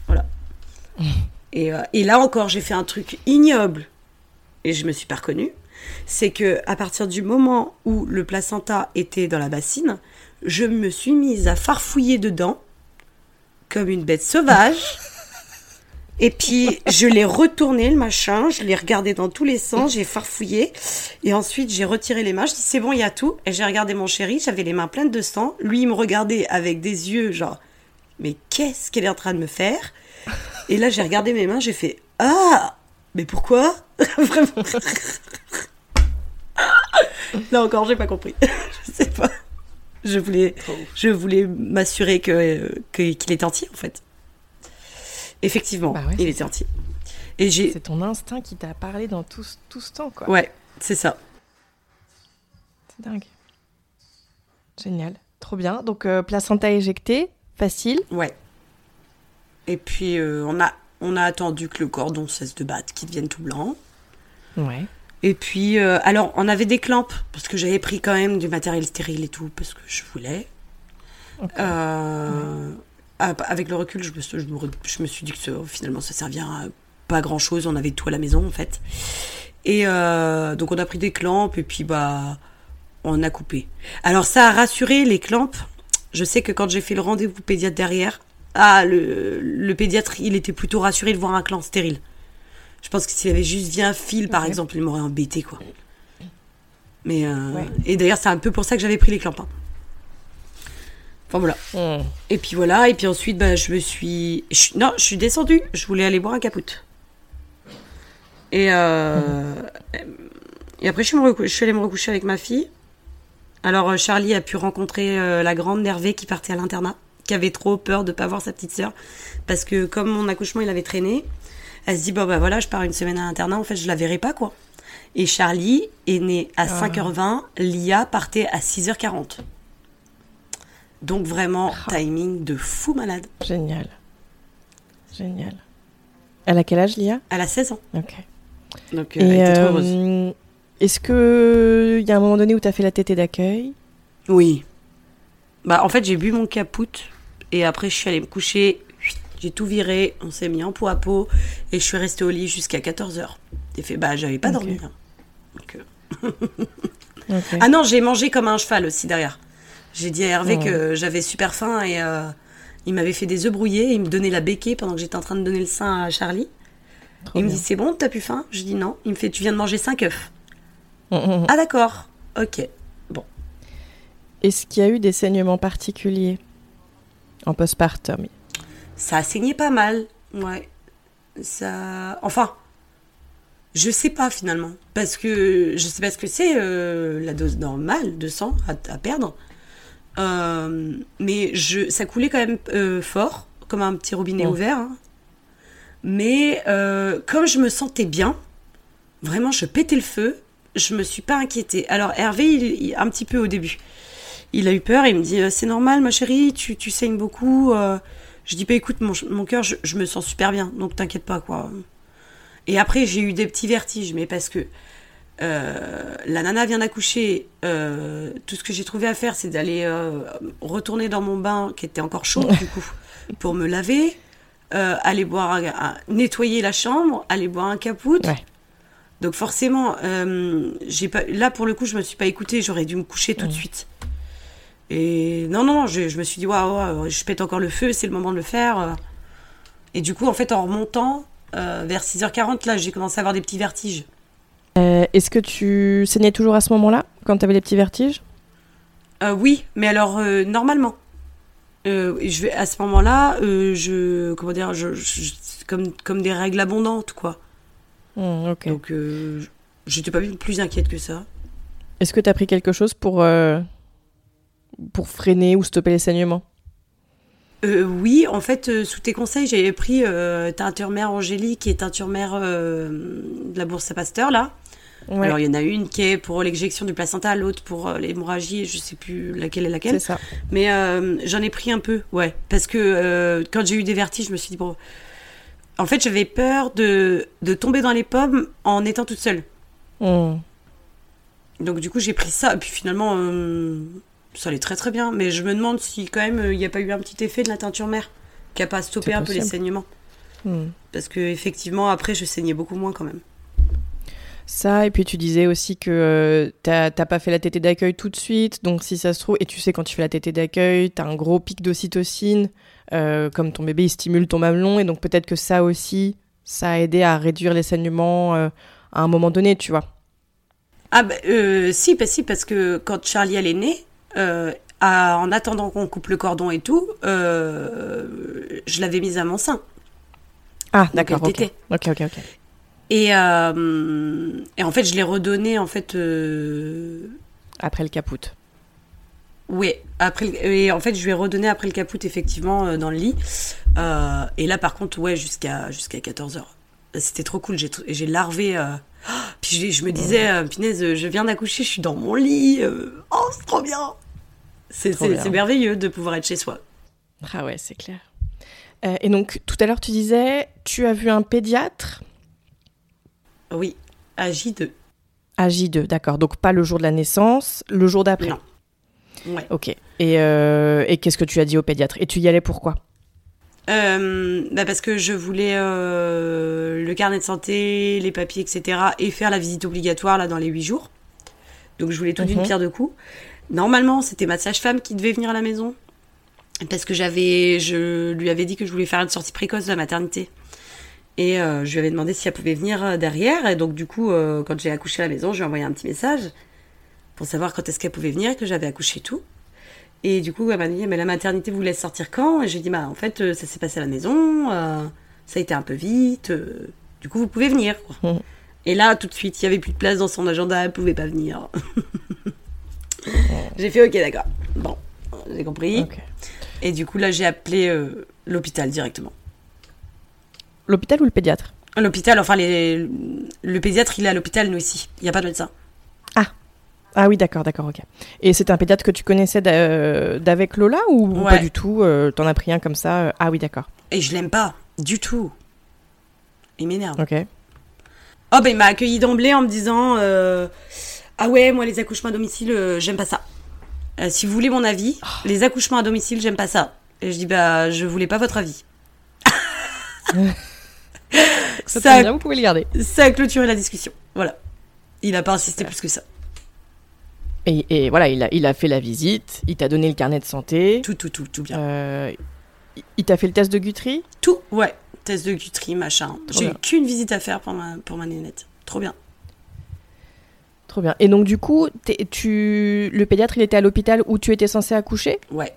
Voilà. *laughs* Et, euh, et là encore, j'ai fait un truc ignoble. Et je me suis pas reconnue. C'est que à partir du moment où le placenta était dans la bassine, je me suis mise à farfouiller dedans comme une bête sauvage. *laughs* Et puis, je l'ai retourné, le machin, je l'ai regardé dans tous les sens, j'ai farfouillé. Et ensuite, j'ai retiré les mains, je dis, c'est bon, il y a tout. Et j'ai regardé mon chéri, j'avais les mains pleines de sang. Lui, il me regardait avec des yeux, genre, mais qu'est-ce qu'elle est en train de me faire? Et là, j'ai regardé mes mains, j'ai fait, ah, mais pourquoi? *laughs* Vraiment. Là encore, j'ai pas compris. *laughs* je sais pas. Je voulais, je voulais m'assurer que qu'il était entier, en fait. Effectivement, Bah ouais, il était entier. Et j'ai, C'est ton instinct qui t'a parlé dans tout, ce- tout ce temps, quoi. ouais, c'est ça. C'est dingue. Génial. Trop bien. Donc, euh, placenta éjecté, facile. Ouais. Et puis euh, on a on a attendu que le cordon cesse de battre, qu'il devienne tout blanc. Ouais. Et puis euh, alors on avait des clampes parce que j'avais pris quand même du matériel stérile et tout parce que je voulais. Euh, Avec le recul, je me, suis- je me, re- je me suis dit que finalement ça servirait à pas grand chose. On avait tout à la maison en fait. Et euh, donc on a pris des clampes et puis bah on a coupé. Alors ça a rassuré les clampes. Je sais que quand j'ai fait le rendez-vous pédiatre derrière, ah le, le pédiatre il était plutôt rassuré de voir un clan stérile. Je pense que s'il avait juste vu un fil par exemple, il m'aurait embêté quoi. Mais euh, Ouais. et d'ailleurs c'est un peu pour ça que j'avais pris les clampes. hein. Enfin voilà. Hmm. Et puis voilà, et puis ensuite, bah, je me suis. je- non, je suis descendue. Je voulais aller boire un capoute. Et, euh, et après, je suis, me recou- je suis allée me recoucher avec ma fille. Alors, euh, Charlie a pu rencontrer euh, la grande Nervée qui partait à l'internat, qui avait trop peur de pas voir sa petite sœur. Parce que, comme mon accouchement, il avait traîné, elle se dit Bon, bah voilà, je pars une semaine à l'internat, en fait, je la verrai pas, quoi. Et Charlie est né à 5h20, Lia partait à 6h40. Donc vraiment, timing de fou malade. Génial. Génial. Elle a quel âge, Lia? Elle a 16 ans. Ok. Donc euh, elle était trop heureuse. euh, est-ce que il y a un moment donné où tu as fait la tétée d'accueil? Oui. Bah en fait, j'ai bu mon capoute et après je suis allée me coucher. J'ai tout viré, on s'est mis en peau à peau et je suis restée au lit jusqu'à 14h. J'ai fait bah j'avais pas dormi. hein. Donc, euh, Ok. Ah non, j'ai mangé comme un cheval aussi derrière. J'ai dit à Hervé que j'avais super faim et euh, il m'avait fait des œufs brouillés, il me donnait la béquée pendant que j'étais en train de donner le sein à Charlie. Trop il me dit c'est bon, t'as plus faim? Je dis non. Il me fait tu viens de manger 5 œufs. Mm, mm, mm. Ah d'accord, ok. Bon. Est-ce qu'il y a eu des saignements particuliers en postpartum? Ça a saigné pas mal, ouais. Ça... Enfin, je sais pas finalement. Parce que je sais pas ce que c'est euh, la dose normale de sang à, à perdre. Euh, mais je, ça coulait quand même euh, fort, comme un petit robinet Ouais. ouvert. hein. Mais euh, comme je me sentais bien, vraiment je pétais le feu, je me suis pas inquiétée. Alors Hervé, il, il- un petit peu au début, il a eu peur, il me dit c'est normal ma chérie, tu, tu saignes beaucoup. Je dis pas écoute mon, mon cœur, je, je me sens super bien, donc t'inquiète pas quoi. Et après j'ai eu des petits vertiges, mais parce que euh, la nana vient d'accoucher, euh, tout ce que j'ai trouvé à faire c'est d'aller euh, retourner dans mon bain qui était encore chaud du coup pour me laver, aller boire, un- un- nettoyer la chambre, aller boire un capoute. Ouais. Donc forcément, j'ai pas, là pour le coup, je me suis pas écoutée. J'aurais dû me coucher tout de suite. Et non, non, je, je me suis dit, waouh, waouh, je pète encore le feu, c'est le moment de le faire. Et du coup, en fait, en remontant, vers 6h40, là, j'ai commencé à avoir des petits vertiges. Euh, Est-ce que tu saignais toujours à ce moment-là, quand tu avais les petits vertiges? Euh, oui, mais alors, euh, normalement. Je vais, à ce moment-là, je. Comment dire je, je- comme, comme des règles abondantes, quoi. Hmm. Donc, euh, j'étais pas plus inquiète que ça. Est-ce que tu as pris quelque chose pour, pour freiner ou stopper les saignements? Euh, oui, en fait, euh, sous tes conseils, j'avais pris euh, teinture mère angélique et teinture mère de la bourse à Pasteur, là. Ouais, Alors, il y en a une qui est pour l'éjection du placenta, l'autre pour euh, l'hémorragie, je sais plus laquelle est laquelle. c'est ça. Mais euh, j'en ai pris un peu, ouais. Parce que euh, quand j'ai eu des vertiges, je me suis dit, bon. En fait, j'avais peur de, de tomber dans les pommes en étant toute seule. Hmm. Donc, du coup, j'ai pris ça. Et puis finalement, euh, ça allait très très bien. Mais je me demande si, quand même, il n'y a pas eu un petit effet de la teinture mère qui a pas stoppé un peu les saignements. Hmm. Parce que, effectivement, après, je saignais beaucoup moins quand même. Ça, et puis tu disais aussi que euh, t'as pas fait la tétée d'accueil tout de suite, donc si ça se trouve, et tu sais quand tu fais la tétée d'accueil, t'as un gros pic d'ocytocine, euh, comme ton bébé il stimule ton mamelon, et donc peut-être que ça aussi, ça a aidé à réduire les saignements euh, à un moment donné, tu vois. Ah, bah, euh, si, bah, si, parce que quand Charlie, elle est née, à- en attendant qu'on coupe le cordon et tout, je l'avais mise à mon sein. Ah, d'accord, elle ok. tétait. Ok, ok, ok. Et, euh, et en fait, je l'ai redonné, en fait, euh, Après le caput. oui, après, le- et en fait, je lui ai redonné après le caput, effectivement, euh, dans le lit. Euh, et là, par contre, ouais, jusqu'à jusqu'à 14h. C'était trop cool, j'ai j'ai larvé. *gasps* puis je, je me disais, punaise, je viens d'accoucher, je suis dans mon lit. oh, c'est trop bien! C'est bien. merveilleux de pouvoir être chez soi. Ah ouais, c'est clair. Euh, et donc, tout à l'heure, tu disais, tu as vu un pédiatre? Oui, à J2. à J2, d'accord. Donc, pas le jour de la naissance, le jour d'après. Non. Ouais. Ok. Et, euh, et qu'est-ce que tu as dit au pédiatre? Et tu y allais pourquoi? Euh, bah parce que je voulais euh, le carnet de santé, les papiers, etc. et faire la visite obligatoire là dans les huit jours. Donc je voulais tout d'une Mhm. pierre deux coups. Normalement, c'était ma sage-femme qui devait venir à la maison parce que j'avais, je lui avais dit que je voulais faire une sortie précoce de la maternité. Et euh, je lui avais demandé si elle pouvait venir euh, derrière. Et donc du coup, euh, quand j'ai accouché à la maison, je lui ai envoyé un petit message pour savoir quand est-ce qu'elle pouvait venir, que j'avais accouché et tout. Et du coup, elle m'a dit, mais la maternité vous laisse sortir quand? Et j'ai dit, bah en fait, ça s'est passé à la maison, euh, ça a été un peu vite, du coup, vous pouvez venir. quoi. Mhm. Et là, tout de suite, il y avait plus de place dans son agenda, elle pouvait pas venir. *laughs* j'ai fait, ok, d'accord. Bon, j'ai compris. Et du coup, là, j'ai appelé l'hôpital directement. L'hôpital ou le pédiatre L'hôpital, enfin, les, le pédiatre, il est à l'hôpital, nous ici. Il n'y a pas de médecin. Ah oui, d'accord, d'accord, ok. Et c'était un pédiatre que tu connaissais d'a- d'avec Lola ou Ouais. pas du tout euh, T'en as pris un comme ça euh, Ah oui, d'accord. Et je l'aime pas, du tout. Il m'énerve. Ok. Oh bah il m'a accueilli d'emblée en me disant euh, ah ouais moi les accouchements à domicile euh, j'aime pas ça. Euh, si vous voulez mon avis, les accouchements à domicile j'aime pas ça. Et je dis bah je voulais pas votre avis. *laughs* Ça, ça, bien, vous pouvez le garder. ça a clôturé la discussion. Voilà. Il a pas insisté plus que ça. Et, et voilà, il a, il a fait la visite, il t'a donné le carnet de santé, Tout tout tout tout bien. euh, il- t'a fait le test de Guthrie? Tout ouais. Test de Guthrie machin. J'ai eu qu'une visite à faire pour ma pour ma nénette. Trop bien. Trop bien. Et donc du coup, tu, le pédiatre, il était à l'hôpital où tu étais censé accoucher? Ouais.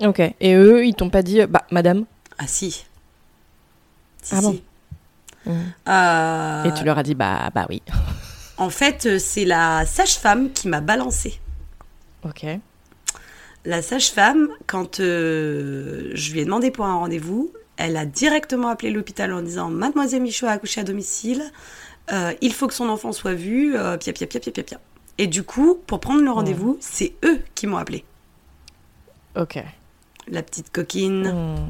Ok. Et eux, ils t'ont pas dit, bah madame? Ah si. Si, Ah bon? Si. Euh, Et tu leur as dit, bah, bah oui. *laughs* En fait, euh, c'est la sage-femme qui m'a balancé. Ok. La sage-femme, quand euh, je lui ai demandé pour un rendez-vous, elle a directement appelé l'hôpital en disant Mademoiselle Michaud a accouché à domicile, euh, il faut que son enfant soit vu, euh, pia, pia, pia, pia, pia, pia. Et du coup, pour prendre le rendez-vous, c'est eux qui m'ont appelé, Ok. la petite coquine. Hmm.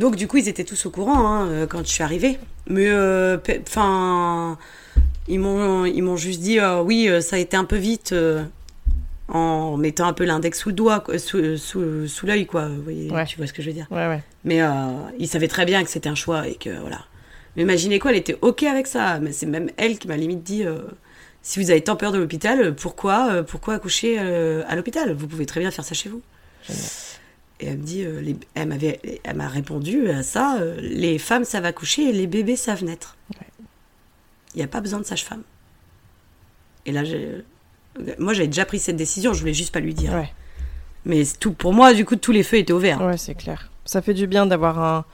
Donc du coup, ils étaient tous au courant hein, euh, quand je suis arrivée. Mais enfin, ils m'ont ils m'ont juste dit euh, oui, euh, ça a été un peu vite euh, en mettant un peu l'index sous le doigt, sous, sous, sous l'œil quoi. Vous voyez, Ouais. Tu vois ce que je veux dire Ouais, ouais. Mais euh, ils savaient très bien que c'était un choix et que voilà. Mais imaginez quoi, elle était ok avec ça. Mais c'est même elle qui m'a limite dit euh, Si vous avez tant peur de l'hôpital, pourquoi, pourquoi accoucher à l'hôpital? Vous pouvez très bien faire ça chez vous. Et elle me dit, elle m'avait, elle m'a répondu à ça. les femmes savent accoucher et les bébés savent naître. Il n'y a pas besoin de sage-femme. Et là, moi, j'avais déjà pris cette décision. Je voulais juste pas lui dire. Mais tout, pour moi, du coup, tous les feux étaient ouverts. Ouais, c'est clair. Ça fait du bien d'avoir un.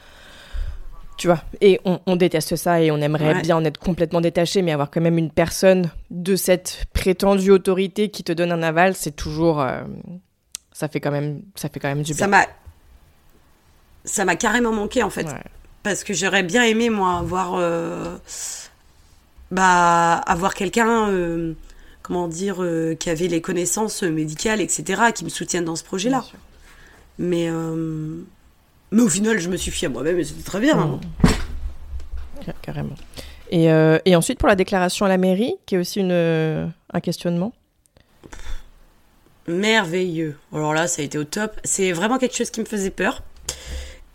Tu vois, et on, déteste ça et on aimerait bien en être complètement détaché, mais avoir quand même une personne de cette prétendue autorité qui te donne un aval, c'est toujours. Euh, ça fait quand même, ça fait quand même du bien. Ça m'a, ça m'a carrément manqué en fait, parce que j'aurais bien aimé moi avoir, euh, bah, avoir quelqu'un euh, comment dire, euh, qui avait les connaissances médicales, etc., qui me soutiennent dans ce projet-là. Mais, mais au final, je me suis fiée à moi-même et c'était très bien. Hein. Carrément. Et, et, ensuite, pour la déclaration à la mairie, qui est aussi une, un questionnement? Merveilleux. Alors là, ça a été au top. C'est vraiment quelque chose qui me faisait peur.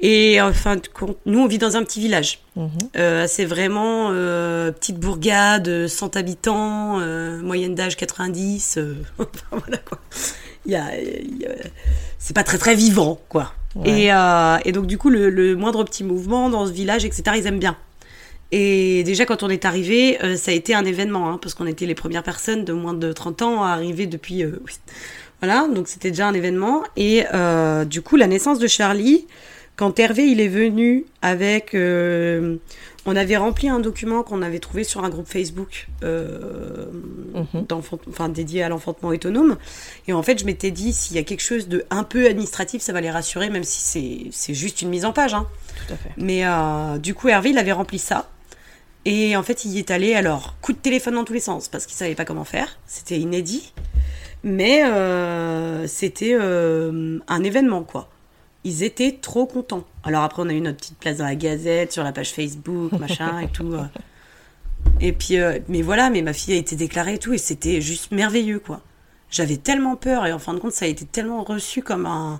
Et en fin de compte, nous, on vit dans un petit village. Mhm. Euh, c'est vraiment euh, petite bourgade, 100 habitants, euh, moyenne d'âge 90. *laughs* voilà quoi. Il y a, c'est pas très très vivant quoi. Et, et, donc du coup, le, le, moindre petit mouvement dans ce village, etc., ils aiment bien. Et déjà, quand on est arrivé, ça a été un événement, hein, parce qu'on était les premières personnes de moins de 30 ans à arriver depuis. Voilà, donc c'était déjà un événement. Et du coup, la naissance de Charlie, quand Hervé il est venu avec, euh, on avait rempli un document qu'on avait trouvé sur un groupe Facebook euh, mhm. enfin, dédié à l'enfantement autonome. Et en fait, je m'étais dit, s'il y a quelque chose de un peu administratif, ça va les rassurer, même si c'est juste une mise en page. Hein. Tout à fait. Mais euh, du coup, Hervé, il avait rempli ça. Et en fait, il y est allé, alors, coup de téléphone dans tous les sens, parce qu'il savait pas comment faire. C'était inédit. Mais c'était un événement, quoi ils étaient trop contents. Alors après, on a eu notre petite place dans la Gazette, sur la page Facebook, machin et tout. Euh. Et puis, euh, mais voilà, mais ma fille a été déclarée et tout, et c'était juste merveilleux, quoi. J'avais tellement peur, et en fin de compte, ça a été tellement reçu comme un,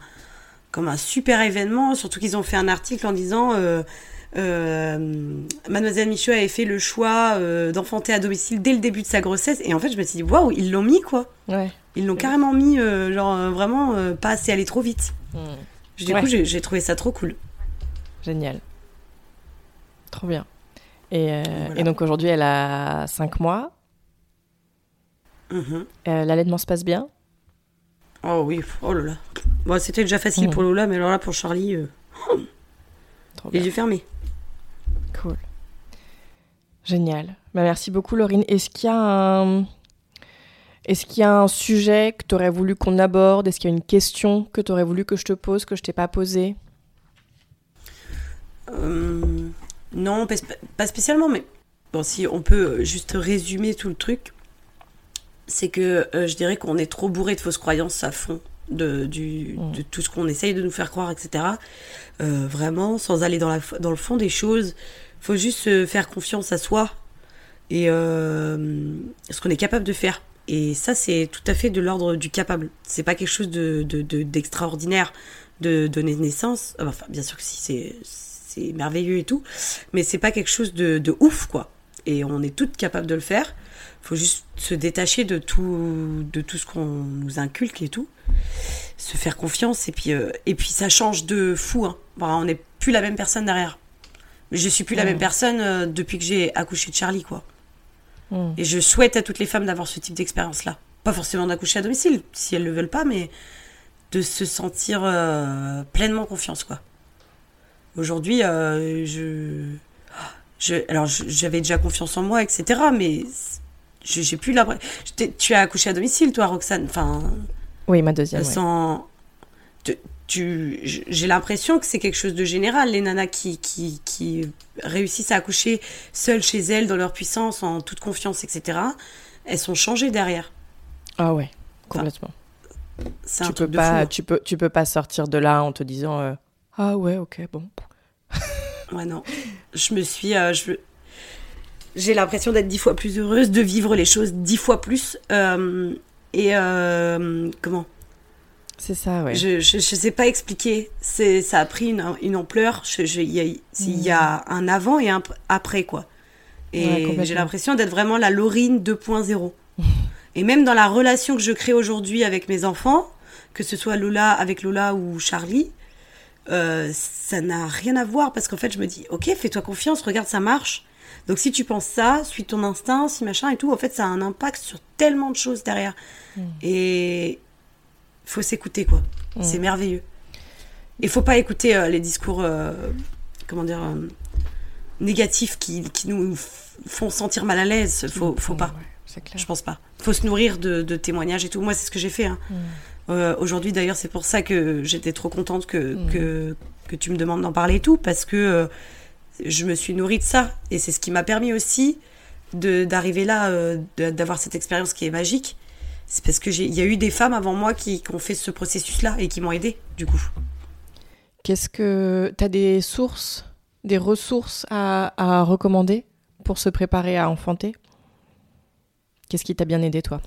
comme un super événement, surtout qu'ils ont fait un article en disant euh, Mademoiselle Michaud avait fait le choix d'enfanter à domicile dès le début de sa grossesse, et en fait, je me suis dit, waouh, ils l'ont mis, quoi. Ouais. Ils l'ont carrément mis, genre vraiment, pas assez aller trop vite. Hmm. Du coup, j'ai trouvé ça trop cool. Génial. Trop bien. Et, euh, et donc aujourd'hui, elle a 5 mois. Euh, l'allaitement se passe bien? Oh oui, oh là là. Bon, C'était déjà facile mm. pour Lola, mais alors là, pour Charlie, euh... les yeux fermés. Cool. Génial. Bah, merci beaucoup, Laurine. Est-ce qu'il y a un est-ce qu'il y a un sujet que tu aurais voulu qu'on aborde? Est-ce qu'il y a une question que tu aurais voulu que je te pose, que je t'ai pas posée? Euh, Non, pas spécialement, mais bon, si on peut juste résumer tout le truc, c'est que euh, je dirais qu'on est trop bourré de fausses croyances à fond de, du, mm. de tout ce qu'on essaye de nous faire croire, etc. Euh, vraiment, sans aller dans, la, dans le fond des choses, faut juste faire confiance à soi et ce qu'on est capable de faire et ça, c'est tout à fait de l'ordre du capable. C'est pas quelque chose de, d'extraordinaire de, donner naissance. Enfin, bien sûr que si, c'est, c'est merveilleux et tout. Mais c'est pas quelque chose de, de ouf, quoi. Et on est toutes capables de le faire. Faut juste se détacher de tout, de tout ce qu'on nous inculque et tout. Se faire confiance. Et puis, euh, et puis ça change de fou. Hein. on n'est plus la même personne derrière. Je suis plus la même personne euh, depuis que j'ai accouché de Charlie, quoi. Mm. Et je souhaite à toutes les femmes d'avoir ce type d'expérience-là. Pas forcément d'accoucher à domicile, si elles le veulent pas, mais de se sentir euh, pleinement confiance, quoi. Aujourd'hui, euh, je, je, alors j'avais déjà confiance en moi, etc. Mais j'ai plus la. Tu as accouché à domicile, toi, Roxane. Enfin. Oui, ma deuxième. Sans j'ai l'impression que c'est quelque chose de général, les nanas qui, qui, qui, réussissent à accoucher seules chez elles, dans leur puissance, en toute confiance, etc., elles sont changées derrière. Ah ouais, complètement. c'est un tu peux pas, hein. tu peux, tu peux pas sortir de là en te disant euh, ah ouais, ok, bon. *laughs* ouais non, je me suis, euh, je, j'ai l'impression d'être dix fois plus heureuse, de vivre les choses dix fois plus. Euh, et comment? C'est ça, ouais. Je, je, sais pas expliquer. C'est, ça a pris une, une ampleur. Il y, y, a un avant et un après, quoi. Et j'ai l'impression d'être vraiment la Laurine 2.0. *laughs* Et même dans la relation que je crée aujourd'hui avec mes enfants, que ce soit Lola avec Lola ou Charlie, euh, ça n'a rien à voir parce qu'en fait, je me dis, ok, fais-toi confiance, regarde, ça marche. Donc si tu penses ça, suis ton instinct, si machin et tout, en fait, ça a un impact sur tellement de choses derrière. Mm. Et faut s'écouter, quoi. C'est merveilleux. Il faut pas écouter euh, les discours, euh, comment dire, euh, négatifs qui, qui nous font sentir mal à l'aise. Faut, faut pas. Ouais, c'est clair. Je pense pas. Faut se nourrir de, de témoignages et tout. Moi, c'est ce que j'ai fait. hein. Aujourd'hui, d'ailleurs, c'est pour ça que j'étais trop contente que, que, que tu me demandes d'en parler et tout, parce que je me suis nourrie de ça. Et c'est ce qui m'a permis aussi d'arriver là, d'avoir cette expérience qui est magique. C'est parce que j'ai- il y a eu des femmes avant moi qui, qui ont fait ce processus-là et qui m'ont aidée, du coup. Qu'est-ce que tu as des sources, des ressources à, à recommander pour se préparer à enfanter? Qu'est-ce qui t'a bien aidé toi?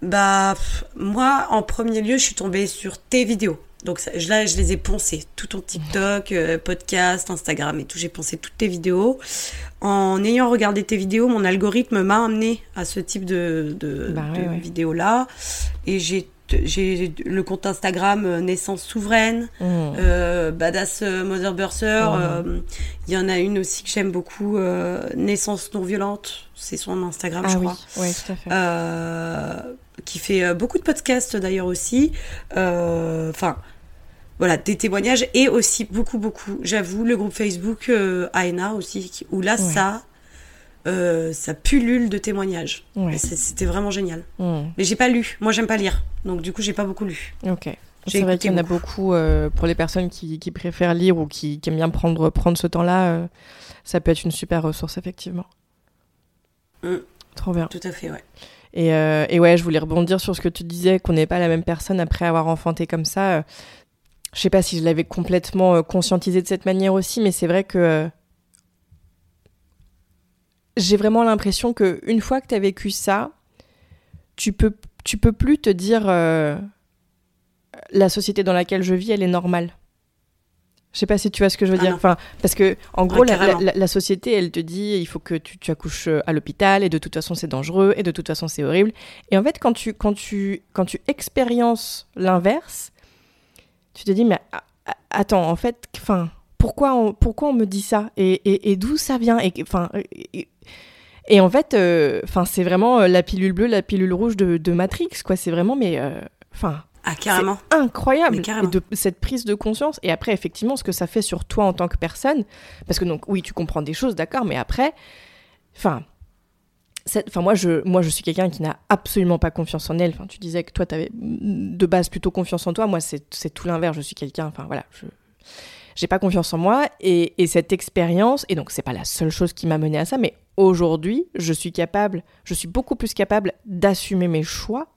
Bah, moi, en premier lieu, je suis tombée sur tes vidéos. Donc ça- là, je les ai poncées. Tout ton TikTok, euh, podcast, Instagram et tout. J'ai poncé toutes tes vidéos. En ayant regardé tes vidéos, mon algorithme m'a amené à ce type de, de, Bah ouais, de ouais. vidéos-là. Et j'ai j'ai le compte Instagram euh, Naissance Souveraine, Mmh. euh, Badass Mother euh, Il y en a une aussi que j'aime beaucoup, euh, Naissance Non Violente. C'est son Instagram, je Ah oui, crois. ouais, tout à fait. Qui fait beaucoup de podcasts d'ailleurs aussi. Enfin, voilà, des témoignages et aussi beaucoup, beaucoup, j'avoue, le groupe Facebook euh, AENA aussi, où là, Ouais. ça, euh, ça pullule de témoignages. Ouais. C'était vraiment génial. Mmh. Mais j'ai pas lu. Moi, j'aime pas lire. Donc, du coup, j'ai pas beaucoup lu. Ok. C'est vrai qu'il y en a beaucoup. euh, pour les personnes qui, qui préfèrent lire ou qui, qui aiment bien prendre, prendre ce temps-là. euh, ça peut être une super ressource, effectivement. Mm. Trop bien. Tout à fait, ouais. Et, euh, et ouais, je voulais rebondir sur ce que tu disais, qu'on n'est pas la même personne après avoir enfanté comme ça. Je sais pas si je l'avais complètement euh, conscientisé de cette manière aussi, mais c'est vrai que euh, j'ai vraiment l'impression que une fois que tu as vécu ça, tu peux, tu peux plus te dire euh, la société dans laquelle je vis, elle est normale. Je sais pas si tu vois ce que je veux Ah dire. Enfin, parce que en gros, Ouais, la, carrément. la- la société, elle te dit, il faut que tu, tu accouches à l'hôpital et de toute façon c'est dangereux et de toute façon c'est horrible. Et en fait, quand tu, quand tu, quand tu expériences l'inverse, tu te dis mais a- a- attends, en fait, enfin, pourquoi on, pourquoi on me dit ça? Et, et, et d'où ça vient? Et enfin. Et, et en fait, euh, enfin, c'est vraiment euh, la pilule bleue, la pilule rouge de, de Matrix, quoi. C'est vraiment, mais, euh, enfin, Ah, carrément. incroyable carrément. de cette prise de conscience et après effectivement ce que ça fait sur toi en tant que personne parce que donc oui tu comprends des choses d'accord mais après enfin Enfin, moi, je, moi, je suis quelqu'un qui n'a absolument pas confiance en elle. Enfin, tu disais que toi, tu avais de base plutôt confiance en toi. Moi, c'est tout l'inverse. Je suis quelqu'un, enfin, voilà, je j'ai pas confiance en moi. Et, et cette expérience, et donc, c'est pas la seule chose qui m'a mené à ça, mais aujourd'hui, je suis capable, je suis beaucoup plus capable d'assumer mes choix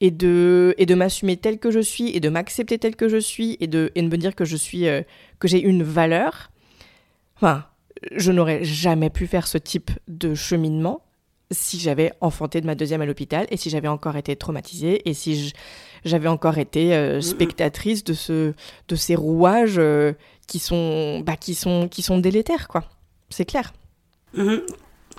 et de, et de m'assumer tel que je suis et de m'accepter tel que je suis et de, et de me dire que je suis, euh, que j'ai une valeur. Enfin, je n'aurais jamais pu faire ce type de cheminement si j'avais enfanté de ma deuxième à l'hôpital et si j'avais encore été traumatisée et si j'avais encore été euh, spectatrice de, ce, de ces rouages euh, qui, sont, bah, qui, sont, qui sont délétères, quoi. C'est clair. Mhm,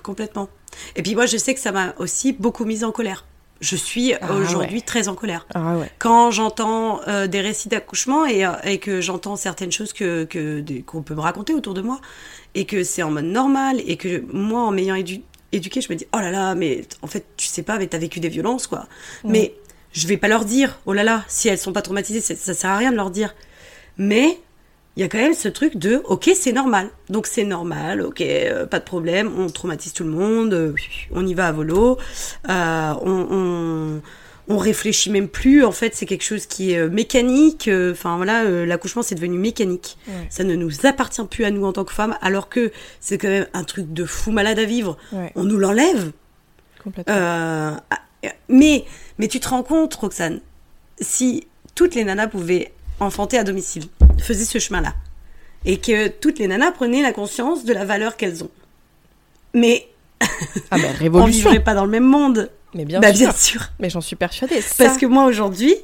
complètement. Et puis moi, je sais que ça m'a aussi beaucoup mise en colère. Je suis Ah, aujourd'hui ouais. très en colère. Ah ouais. Quand j'entends euh, des récits d'accouchement et, et que j'entends certaines choses que- qu'on peut me raconter autour de moi et que c'est en mode normal et que moi, en m'ayant édu- éduquée, je me dis oh là là, mais en fait, tu sais pas, mais t'as vécu des violences quoi. Mais je vais pas leur dire oh là là, si elles sont pas traumatisées, ça, ça sert à rien de leur dire. Mais il y a quand même ce truc de ok c'est normal donc c'est normal ok euh, pas de problème on traumatise tout le monde euh, on y va à volo euh, on, on on réfléchit même plus en fait c'est quelque chose qui est euh, mécanique euh, enfin voilà euh, l'accouchement c'est devenu mécanique Ouais. ça ne nous appartient plus à nous en tant que femmes alors que c'est quand même un truc de fou malade à vivre Ouais, on nous l'enlève complètement. euh, mais, mais tu te rends compte, Roxane, si toutes les nanas pouvaient enfanter à domicile, faisaient ce chemin-là, et que toutes les nanas prenaient la conscience de la valeur qu'elles ont. Mais ah *laughs* on révolution. vivrait pas dans le même monde. Mais bien bah sûr. bien sûr. Mais j'en suis persuadée. Parce que moi aujourd'hui,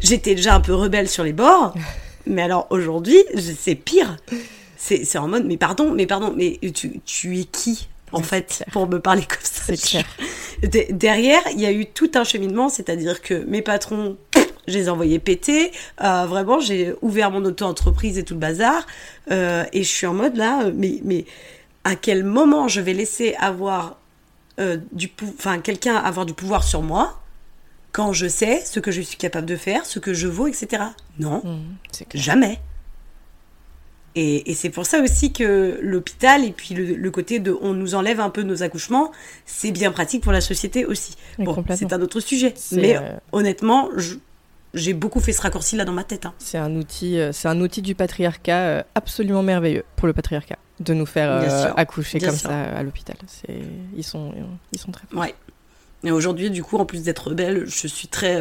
j'étais déjà un peu rebelle sur les bords, *laughs* mais alors aujourd'hui, c'est pire. C'est en mode, mais pardon, mais pardon, mais tu, tu es qui en fait, pour me parler comme ça? C'est clair. *laughs* Derrière, il y a eu tout un cheminement, c'est-à-dire que mes patrons, *coughs* je les ai envoyés péter. Euh, vraiment, j'ai ouvert mon auto-entreprise et tout le bazar. Euh, et je suis en mode là, mais, mais à quel moment je vais laisser avoir euh, du enfin quelqu'un avoir du pouvoir sur moi quand je sais ce que je suis capable de faire, ce que je vaux, etc. Non, mmh, jamais. Et, et c'est pour ça aussi que l'hôpital et puis le, côté de on nous enlève un peu nos accouchements, c'est bien pratique pour la société aussi. bon, c'est un autre sujet. Mais euh, honnêtement, j'ai beaucoup fait ce raccourci là dans ma tête. Hein. C'est un outil, euh, c'est un outil du patriarcat euh, absolument merveilleux pour le patriarcat de nous faire accoucher comme ça à l'hôpital. Ils sont, ils sont très. Ouais. Et aujourd'hui, du coup, en plus d'être belle, je suis très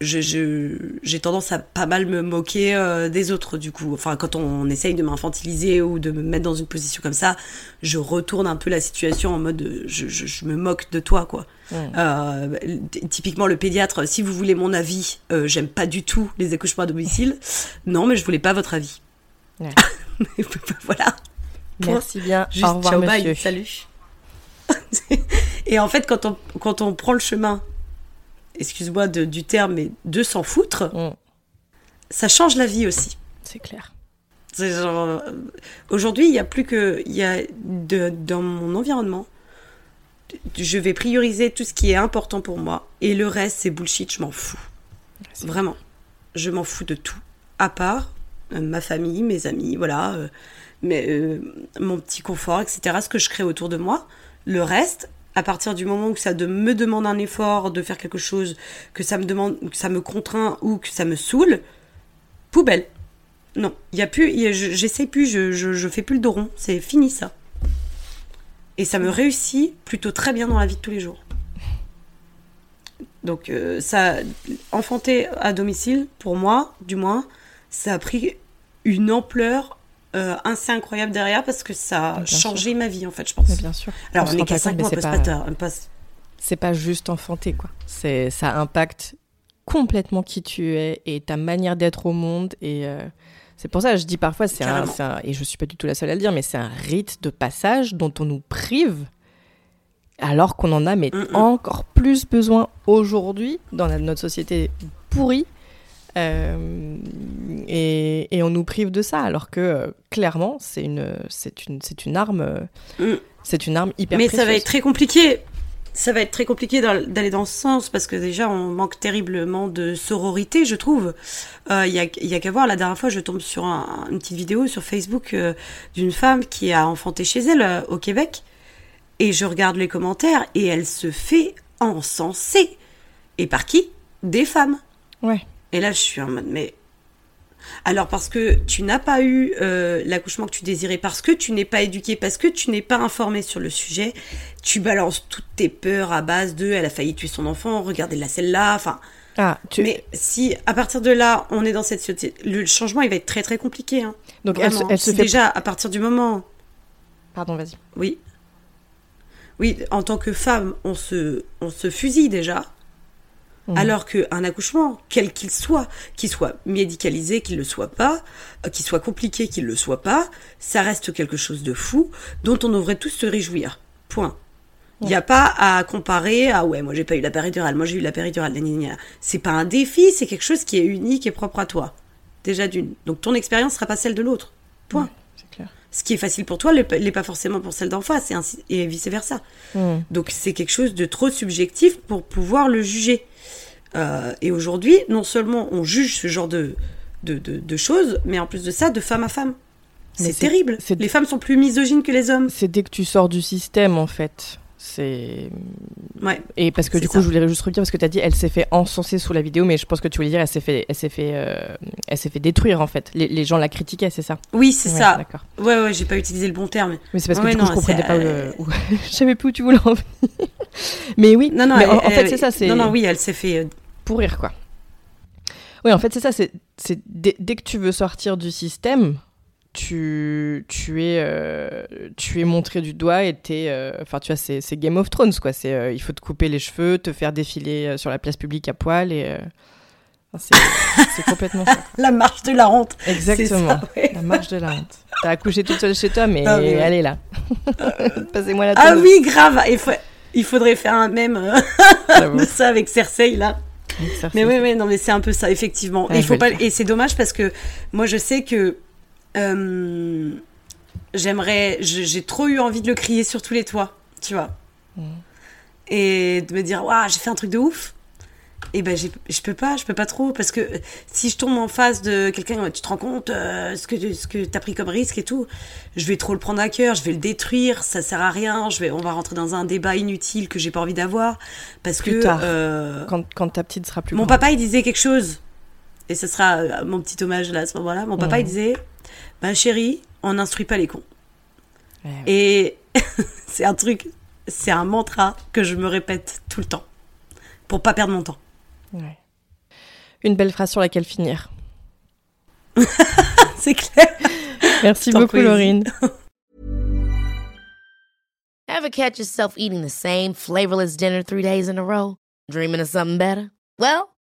j'ai tendance à pas mal me moquer euh, des autres du coup. Enfin, quand on, essaye de m'infantiliser ou de me mettre dans une position comme ça, je retourne un peu la situation en mode je, je, me moque de toi quoi. Euh, typiquement le pédiatre, si vous voulez mon avis, euh, j'aime pas du tout les accouchements à domicile. *laughs* Non, mais je voulais pas votre avis. *laughs* voilà. Merci bien. Juste, Au revoir, ciao, monsieur. bye, salut. *laughs* Et en fait, quand on, quand on prend le chemin excuse-moi du terme, mais de s'en foutre, mm. ça change la vie aussi. C'est clair. Euh, aujourd'hui, il n'y a plus que. Il y a de, dans mon environnement, je vais prioriser tout ce qui est important pour moi. Et le reste, c'est bullshit, je m'en fous. Vraiment. Je m'en fous de tout. À part euh, ma famille, mes amis, voilà. Euh, mais, mon petit confort, etc. Ce que je crée autour de moi. Le reste, à partir du moment où ça me demande un effort de faire quelque chose, que ça me demande, que ça me contraint ou que ça me saoule, poubelle. Non, il y a plus, j'essaie plus, je, je, fais plus le dos rond, c'est fini ça. Et ça me réussit plutôt très bien dans la vie de tous les jours. Donc euh, ça, enfanter à domicile, pour moi, du moins, ça a pris une ampleur euh, assez incroyable derrière parce que ça a changé ma vie en fait, je pense. bien sûr. Alors on, est qu'à 5 mois C'est pas juste enfanter quoi. C'est ça impacte complètement qui tu es et ta manière d'être au monde et euh, c'est pour ça que je dis parfois c'est un, et je suis pas du tout la seule à le dire mais c'est un rite de passage dont on nous prive alors qu'on en a mais mm, mm. encore plus besoin aujourd'hui dans notre société pourrie euh, et, on nous prive de ça, alors que euh, clairement, c'est une, c'est une, c'est une arme, mm. c'est une arme hyper. Mais ça va être très compliqué. Ça va être très compliqué d'aller dans ce sens parce que déjà on manque terriblement de sororité, je trouve. Il euh, y a, y a qu'à voir. La dernière fois, je tombe sur une petite vidéo sur Facebook d'une femme qui a enfanté chez elle au Québec et je regarde les commentaires et elle se fait encenser. Et par qui? Des femmes. Ouais. Et là, je suis en mode, mais. Alors, parce que tu n'as pas eu euh, l'accouchement que tu désirais, parce que tu n'es pas éduqué, parce que tu n'es pas informé sur le sujet, tu balances toutes tes peurs à base de elle a failli tuer son enfant, regardez la celle-là, enfin. Ah, tu... Mais si à partir de là, on est dans cette société, le changement, il va être très très compliqué. Hein. Donc, elle, elle se fait. Déjà, à partir du moment. Pardon, vas-y. Oui. Oui, en tant que femme, on se, on se fusille déjà. Mhm. Alors qu'un accouchement, quel qu'il soit, qu'il soit médicalisé, qu'il ne le soit pas, euh, qu'il soit compliqué, qu'il ne le soit pas, ça reste quelque chose de fou dont on devrait tous se réjouir. Point. Il n'y a pas à comparer ah ouais moi j'ai pas eu la péridurale moi j'ai eu la péridurale c'est pas un défi c'est quelque chose qui est unique et propre à toi déjà d'une donc ton expérience sera pas celle de l'autre point. Ce qui est facile pour toi n'est pas forcément pour celle d'en face et, et vice versa donc c'est quelque chose de trop subjectif pour pouvoir le juger euh, et aujourd'hui, non seulement on juge ce genre de, de, choses, mais en plus de ça, de femme à femme. C'est terrible. Les femmes sont plus misogynes que les hommes. C'est dès que tu sors du système, en fait. C'est. Ouais. Et parce que du coup, je voulais juste redire parce que tu as dit, elle s'est fait encenser sous la vidéo, mais je pense que tu voulais dire, elle s'est fait, elle s'est fait, euh, elle s'est fait détruire en fait. Les, gens la critiquaient, c'est ça Oui, c'est ça. D'accord. Ouais, ouais, j'ai pas utilisé le bon terme. Mais c'est parce que du coup, je comprenais pas. *laughs* je savais plus où tu voulais en venir. mais oui. Non, non. en, fait, c'est ça. Non, non, oui, elle s'est fait euh, pourrir, quoi. Oui, en fait, c'est ça. C'est dès, que tu veux sortir du système, tu, tu, es, euh, tu es montré du doigt et t'es. Euh, enfin, tu vois, c'est Game of Thrones, quoi. C'est euh, il faut te couper les cheveux, te faire défiler sur la place publique à poil et. *laughs* C'est complètement ça. la marche de la honte. Exactement. Ça, ouais. La marche de la honte. T'as accouché toute seule chez toi, mais, ah, mais... elle est là. *laughs* Passez-moi la Ah oui, grave. Il, faut... Il faudrait faire un même *laughs* de ça avec Cersei, là. Mais oui, oui, non, mais c'est un peu ça, effectivement. et, il faut pas... et c'est dommage parce que moi, je sais que euh, j'aimerais, j'ai trop eu envie de le crier sur tous les toits, tu vois. Mm. Et de me dire, waouh, j'ai fait un truc de ouf. Et ben, je peux pas, je peux pas trop, parce que si je tombe en face de quelqu'un, tu te rends compte euh, ce que ce que t'as pris comme risque et tout, je vais trop le prendre à cœur, je vais le détruire, ça sert à rien, je vais, on va rentrer dans un débat inutile que j'ai pas envie d'avoir, parce plus que tard, euh, quand, quand ta petite sera plus mon papa il disait quelque chose, et ce sera euh, mon petit hommage là à ce moment-là. Mon papa il disait, bah chérie, on n'instruit pas les cons. Et *laughs* c'est un truc, c'est un mantra que je me répète tout le temps pour pas perdre mon temps. Ouais. Une belle phrase sur laquelle finir. *laughs* c'est clair. Merci beaucoup, Laurine. *laughs* Ever catch yourself eating the same flavorless dinner three days in a row? Dreaming of something better? Well,